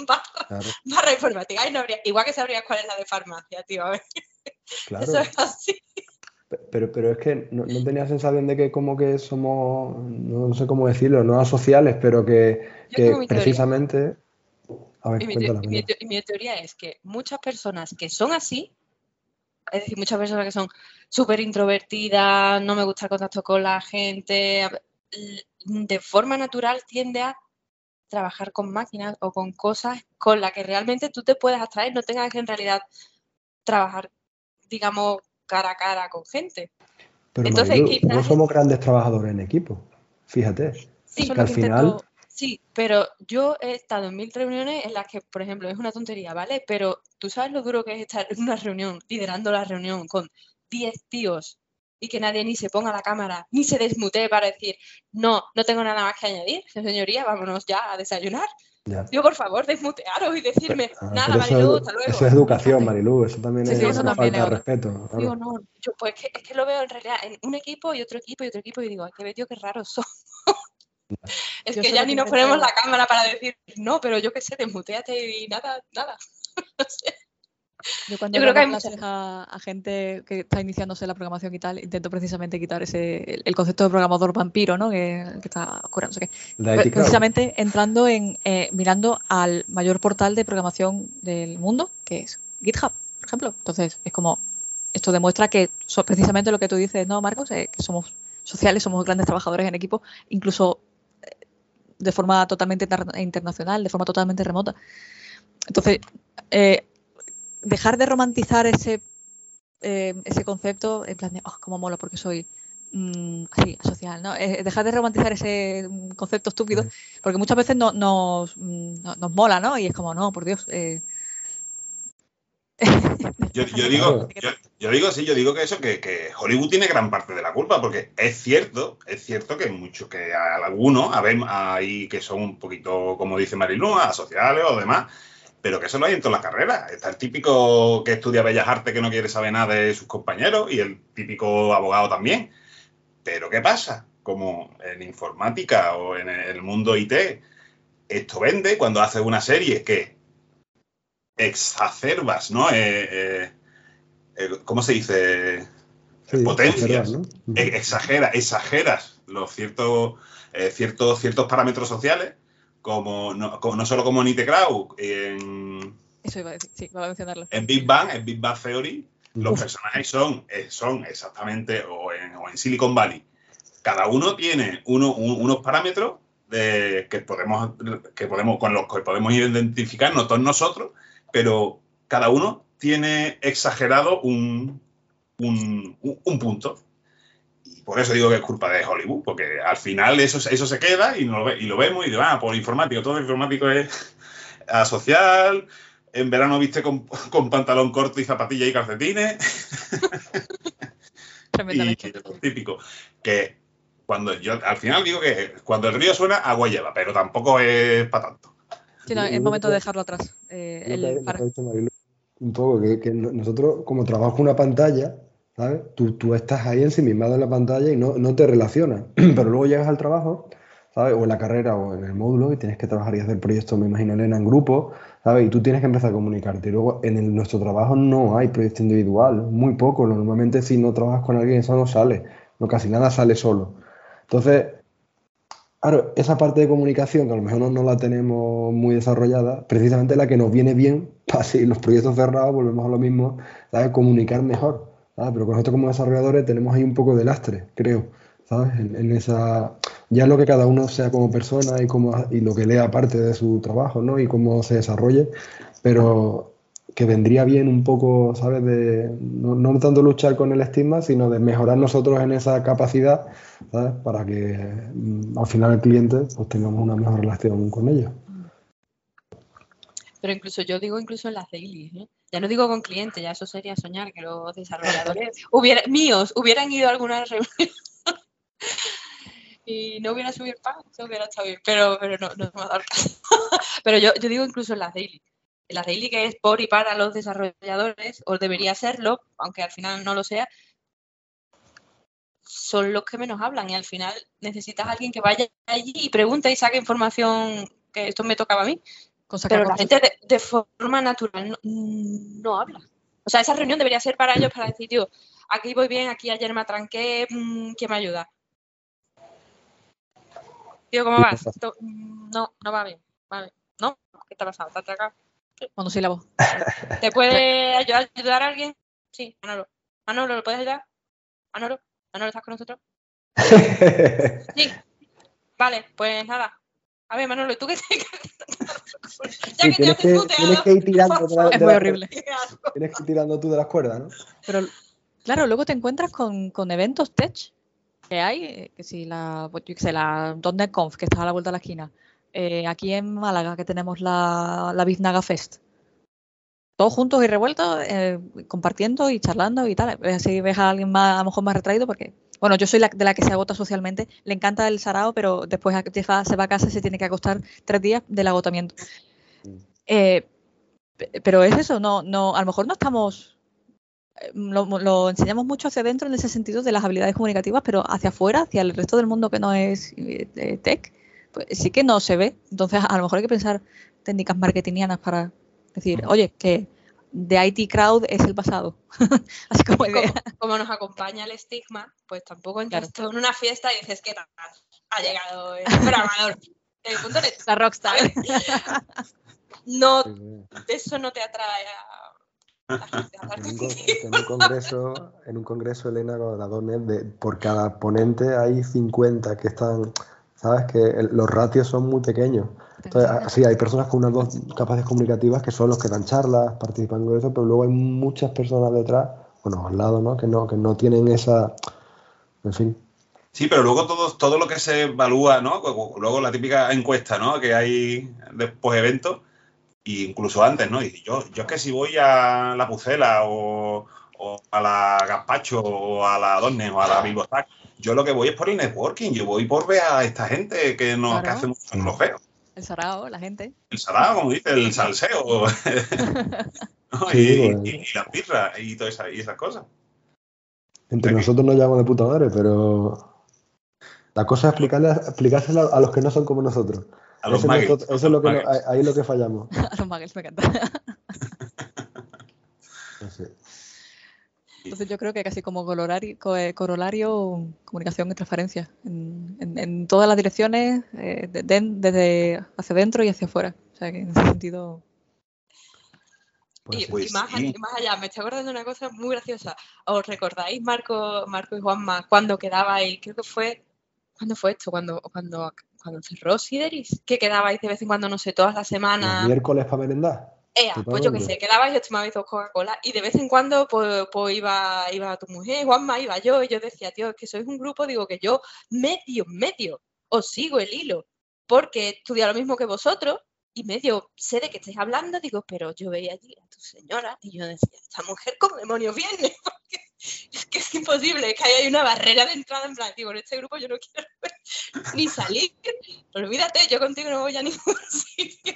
barra, Claro, barra informática. No habría, igual que sabrías cuál es la de farmacia, tío. A ver, claro. eso es así. Pe- Pero, pero es que no, no tenía sensación de que como que somos, no sé cómo decirlo, no asociales, pero que, que mi teoría. Precisamente... A ver, Y mi, y y teoría es que muchas personas que son así, es decir, muchas personas que son súper introvertidas, no me gusta el contacto con la gente, de forma natural tiende a trabajar con máquinas o con cosas con las que realmente tú te puedes abstraer, no tengas que en realidad trabajar, digamos, cara a cara con gente. Pero entonces, Marilu, quizás no somos grandes trabajadores en equipo, fíjate. Sí, que al final- intento- Sí, pero yo he estado en mil reuniones en las que, por ejemplo, es una tontería, ¿vale? Pero tú sabes lo duro que es estar en una reunión, liderando la reunión con 10 tíos y que nadie ni se ponga la cámara, ni se desmutee para decir, no, no tengo nada más que añadir, señoría, vámonos ya a desayunar. Ya. Digo, por favor, desmutearos y decirme, Ah, nada, pero Marilu, es- hasta luego. eso es educación, Marilu, eso también Sí, es sí, eso una también falta es de respeto. claro. Digo, no, yo pues que, es que lo veo en realidad en un equipo y otro equipo y otro equipo y digo, qué tío, qué raros son. Es Yo que ya ni nos ponemos la cámara para decir, no, pero yo qué sé, desmuteate y nada, nada. No sé. Yo cuando Yo creo que hay clases a, a gente que está iniciándose en la programación y tal, intento precisamente quitar ese el, el concepto de programador vampiro, ¿no? Que, que está ocurriendo. no sé qué. Precisamente entrando en eh, mirando al mayor portal de programación del mundo, que es GitHub, por ejemplo. Entonces, es como esto demuestra que so- precisamente lo que tú dices, ¿no, Marcos? Eh, que somos sociales, somos grandes trabajadores en equipo, incluso de forma totalmente inter- internacional, de forma totalmente remota. Entonces, eh, dejar de romantizar ese, eh, ese concepto en plan de, oh, cómo mola porque soy mm, así, social, ¿no? Eh, dejar de romantizar ese mm, concepto estúpido, porque muchas veces no- nos, mm, no- nos mola, ¿no? Y es como, no, por Dios. Yo, digo, yo, digo, sí, yo digo que eso, que, Hollywood tiene gran parte de la culpa, porque es cierto, es cierto que mucho, que algunos ahí que son un poquito, como dice Marilu, asociales o demás, pero que eso lo hay en todas las carreras. Está el típico que estudia Bellas Artes que no quiere saber nada de sus compañeros y el típico abogado también. Pero ¿qué pasa? Como en informática o en el mundo IT, esto vende cuando haces una serie que exacerbas, ¿no? Eh, eh, eh, ¿Cómo se dice? sí, potencias. ¿no? E- Exagera, exageras los ciertos, eh, ciertos, ciertos parámetros sociales, como no, como- no solo como en IT Crowd, en, eso iba a decir, sí, iba a mencionarlo. en Big Bang, en Big Bang Theory, los Uf. personajes son, son exactamente, o en, o en Silicon Valley, cada uno tiene uno- un- unos parámetros de, que, podemos, que podemos, con los que podemos identificarnos todos nosotros, pero cada uno tiene exagerado un, un, un- un punto. Y por eso digo que es culpa de Hollywood, porque al final eso, eso se queda y, no lo, ve- y lo vemos y digo, ah, por informático, todo informático es asocial, en verano viste con, con pantalón corto y zapatillas y calcetines. y lo típico. Que cuando yo al final digo que cuando el río suena, agua lleva, pero tampoco es para tanto. Sí, no, es momento de dejarlo atrás. eh, el que, para- Marilu. Un poco, que, nosotros, como trabajo una pantalla, ¿sabes? Tú, tú estás ahí ensimismado en la pantalla y no, no te relacionas. Pero luego llegas al trabajo, ¿sabes? O en la carrera o en el módulo y tienes que trabajar y hacer proyectos, me imagino, Elena, en grupo, ¿sabes? Y tú tienes que empezar a comunicarte. Y luego en nuestro trabajo no hay proyecto individual, muy poco. Normalmente si no trabajas con alguien eso no sale, no casi nada sale solo. Entonces, Claro, esa parte de comunicación que a lo mejor no, la tenemos muy desarrollada, precisamente la que nos viene bien para si los proyectos cerrados volvemos a lo mismo, ¿sabes? Comunicar mejor. Pero con nosotros como desarrolladores tenemos ahí un poco de lastre, creo, ¿sabes? En, esa, ya lo que cada uno sea como persona y, como, y lo que lea parte de su trabajo, ¿no? Y cómo se desarrolle, pero que vendría bien un poco, ¿sabes? De no, tanto luchar con el estigma, sino de mejorar nosotros en esa capacidad, ¿sabes? Para que mm, al final el cliente pues tengamos una mejor relación con ellos. Pero incluso yo digo incluso en las dailies, ¿eh? Ya no digo con clientes, ya eso sería soñar que los desarrolladores míos hubieran ido a alguna reunión y no hubiera subido el pan, eso hubiera estado bien, pero, pero no, no me ha dado caso. pero yo, yo digo incluso en las dailies la daily que es por y para los desarrolladores, o debería serlo, aunque al final no lo sea, son los que menos hablan y al final necesitas a alguien que vaya allí y pregunte y saque información que esto me tocaba a mí. Pero la gente de, forma natural no, habla. O sea, esa reunión debería ser para ellos para decir, yo, aquí voy bien, aquí ayer me atranqué, mm, ¿quién me ayuda? Tío, ¿cómo vas? Mm, no, no va bien. Vale. ¿No? ¿Qué te ha pasado? ¿Te ha atracado? Monosílabo. ¿Te puede ayudar, ayudar a alguien? Sí, Manolo. Manolo, ¿lo puedes ayudar? Manolo, Manolo, ¿estás con nosotros? Sí. Vale, pues nada. A ver, Manolo, ¿y tú qué te... ya que tienes, que, tienes que ir tirando es muy horrible. Tienes que ir tirando tú de las cuerdas, ¿no? Pero claro, luego te encuentras con, con eventos tech que hay, eh, que si la, pues, yo sé, la .NET Conf, que está a la vuelta de la esquina, eh, aquí en Málaga, que tenemos la, la Biznaga Fest. Todos juntos y revueltos, eh, compartiendo y charlando y tal. Así ves a alguien más, a lo mejor más retraído, porque, bueno, yo soy la, de la que se agota socialmente. Le encanta el sarao, pero después se va a casa y se tiene que acostar tres días del agotamiento. Eh, pero es eso, no, no, a lo mejor no estamos lo, lo, enseñamos mucho hacia adentro en ese sentido de las habilidades comunicativas, pero hacia afuera, hacia el resto del mundo que no es tech, pues sí que no se ve. Entonces, a lo mejor hay que pensar técnicas marketingianas para decir, oye, que de IT Crowd es el pasado. Así como, como, nos acompaña el estigma, pues tampoco entras en una fiesta y dices, ¿qué tal? Ha llegado el programador. La rockstar. no, eso no te atrae a, en, un, congreso, en un congreso, Elena, de, por cada ponente hay 50 que están ¿sabes? Que los ratios son muy pequeños. Entonces, sí, hay personas con unas dos capacidades comunicativas que son los que dan charlas, participan en eso, pero luego hay muchas personas detrás, bueno, al lado, ¿no? Que no, que no tienen esa, en fin. Sí, pero luego todo, todo lo que se evalúa, ¿no? Luego la típica encuesta, ¿no? Que hay después eventos, e incluso antes, ¿no? Y yo, yo es que si voy a la Pucela o, a la Gaspacho o a la Donne o a la Bilbotac, yo lo que voy es por el networking, yo voy por ver a esta gente que, no, que hace mucho no los veo. El sarao, la gente. El sarao, como dice, el salseo. y, las birras y todas esas, y esas cosas. Entre nosotros nos llamamos de puta madre, pero la cosa es explicarle, explicárselo a los que no son como nosotros. A los eso, eso es lo que ahí es lo que fallamos. a los muggles me encanta. no sé. Entonces yo creo que casi como corolario, comunicación y transferencia en, todas las direcciones, eh, desde hacia adentro y hacia afuera. O sea que en ese sentido... Pues y, más, allá, me estoy acordando de una cosa muy graciosa. ¿Os recordáis, Marco, Marco y Juanma, cuando quedabais, creo que fue, ¿cuándo fue esto? Cuando, cuando, cuando cerró Sideris, que quedabais de vez en cuando, no sé, todas las semanas. miércoles para merendar pues yo qué sé, quedabais y os tomabais dos Coca-Cola y de vez en cuando pues, pues, iba, iba tu mujer, Juanma, iba yo y yo decía, tío, es que sois un grupo, digo que yo medio, medio os sigo el hilo porque estudia lo mismo que vosotros y medio sé de qué estáis hablando, digo, pero yo veía allí a tu señora y yo decía, esta mujer como demonios viene, porque es que es imposible, es que hay una barrera de entrada en plan, digo, en este grupo yo no quiero ni salir, olvídate, yo contigo no voy a ningún sitio.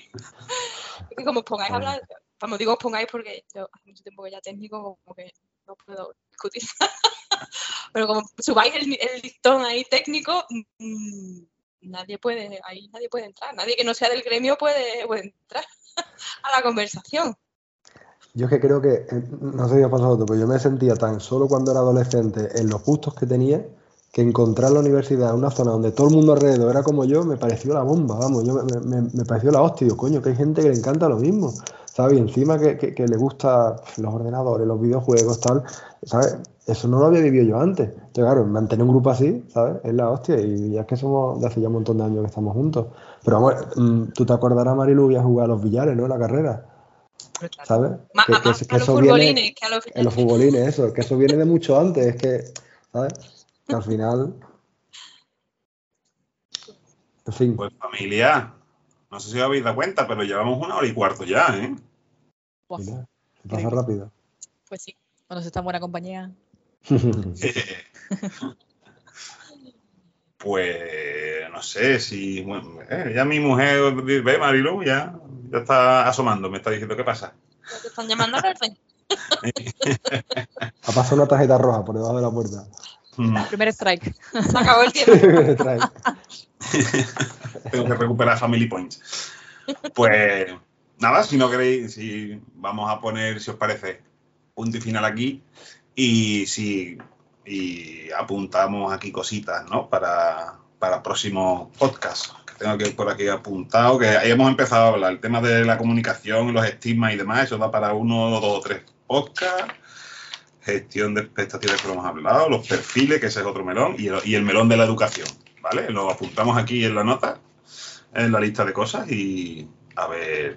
Y como pongáis a hablar, vamos, digo os pongáis porque yo hace mucho tiempo que ya técnico, como que no puedo discutir. Pero como subáis el, listón ahí técnico, mm, nadie puede, ahí nadie puede entrar. Nadie que no sea del gremio puede entrar a la conversación. Yo es que creo que, eh, no sé si ha pasado a pero yo me sentía tan solo cuando era adolescente en los gustos que tenía que encontrar la universidad una zona donde todo el mundo alrededor era como yo me pareció la bomba, vamos, yo me, pareció la hostia, coño, que hay gente que le encanta lo mismo, ¿sabes? Y encima que, le gusta los ordenadores, los videojuegos, tal, ¿sabes? Eso no lo había vivido yo antes. Entonces, claro, mantener un grupo así, ¿sabes? Es la hostia y ya es que somos de hace ya un montón de años que estamos juntos. Pero vamos, mm, tú te acordarás, Marilu, y a jugar a los billares, ¿no? En la carrera, ¿sabes? Más, Que- que- más que a los eso viene- que a los en los futbolines, eso, que eso viene de mucho antes, es que, ¿sabes? Que al final. En fin, Pues familia, no sé si os habéis dado cuenta, pero llevamos una hora y cuarto ya, ¿eh? Mira, se pasa rápido. Pues sí. Cuando se está en buena compañía. Pues no sé si. bueno, eh, ya mi mujer ve, Marilu, ya, ya está asomando, me está diciendo qué pasa. Te están llamando al orden. Ha pasado una tarjeta roja por debajo de la puerta. Mm, Primer strike. Se acabó el tiempo. Tengo que recuperar Family Points. Pues nada, si no queréis, si vamos a poner, si os parece, punto y final aquí. Y si y apuntamos aquí cositas, ¿no? Para, para próximos podcasts. Que tengo que por aquí apuntado, que ahí hemos empezado a hablar. El tema de la comunicación, los estigmas y demás, eso da para uno, dos o tres podcasts. Gestión de expectativas que lo hemos hablado, los perfiles, que ese es otro melón, y el, y el melón de la educación, ¿vale? Lo apuntamos aquí en la nota, en la lista de cosas y a ver,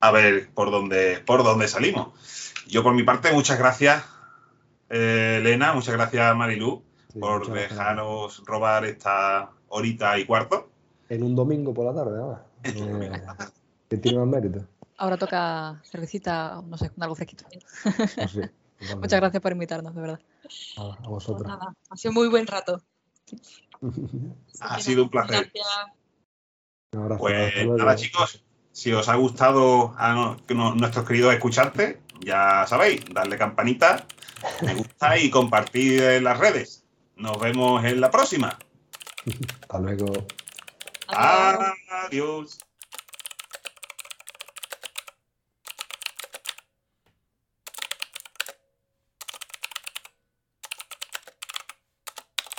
a ver por dónde, por dónde salimos. Yo por mi parte, muchas gracias, eh, Elena, muchas gracias, Marilu, Sí, por gracias. dejaros robar esta horita y cuarto. En un domingo por la tarde, ahora. Eh, que tiene más mérito. Ahora toca cervecita, no sé, algo fresquito. Pues sí. Muchas gracias por invitarnos, de verdad. A, a Pues vosotros. nada, ha sido muy buen rato. Ha sido un placer. Gracias. Un abrazo. Pues luego. nada, chicos, si os ha gustado a no- nuestros queridos escuchantes, ya sabéis, darle campanita, me gusta y compartir en las redes. Nos vemos en la próxima. Hasta luego. Adiós. Adiós.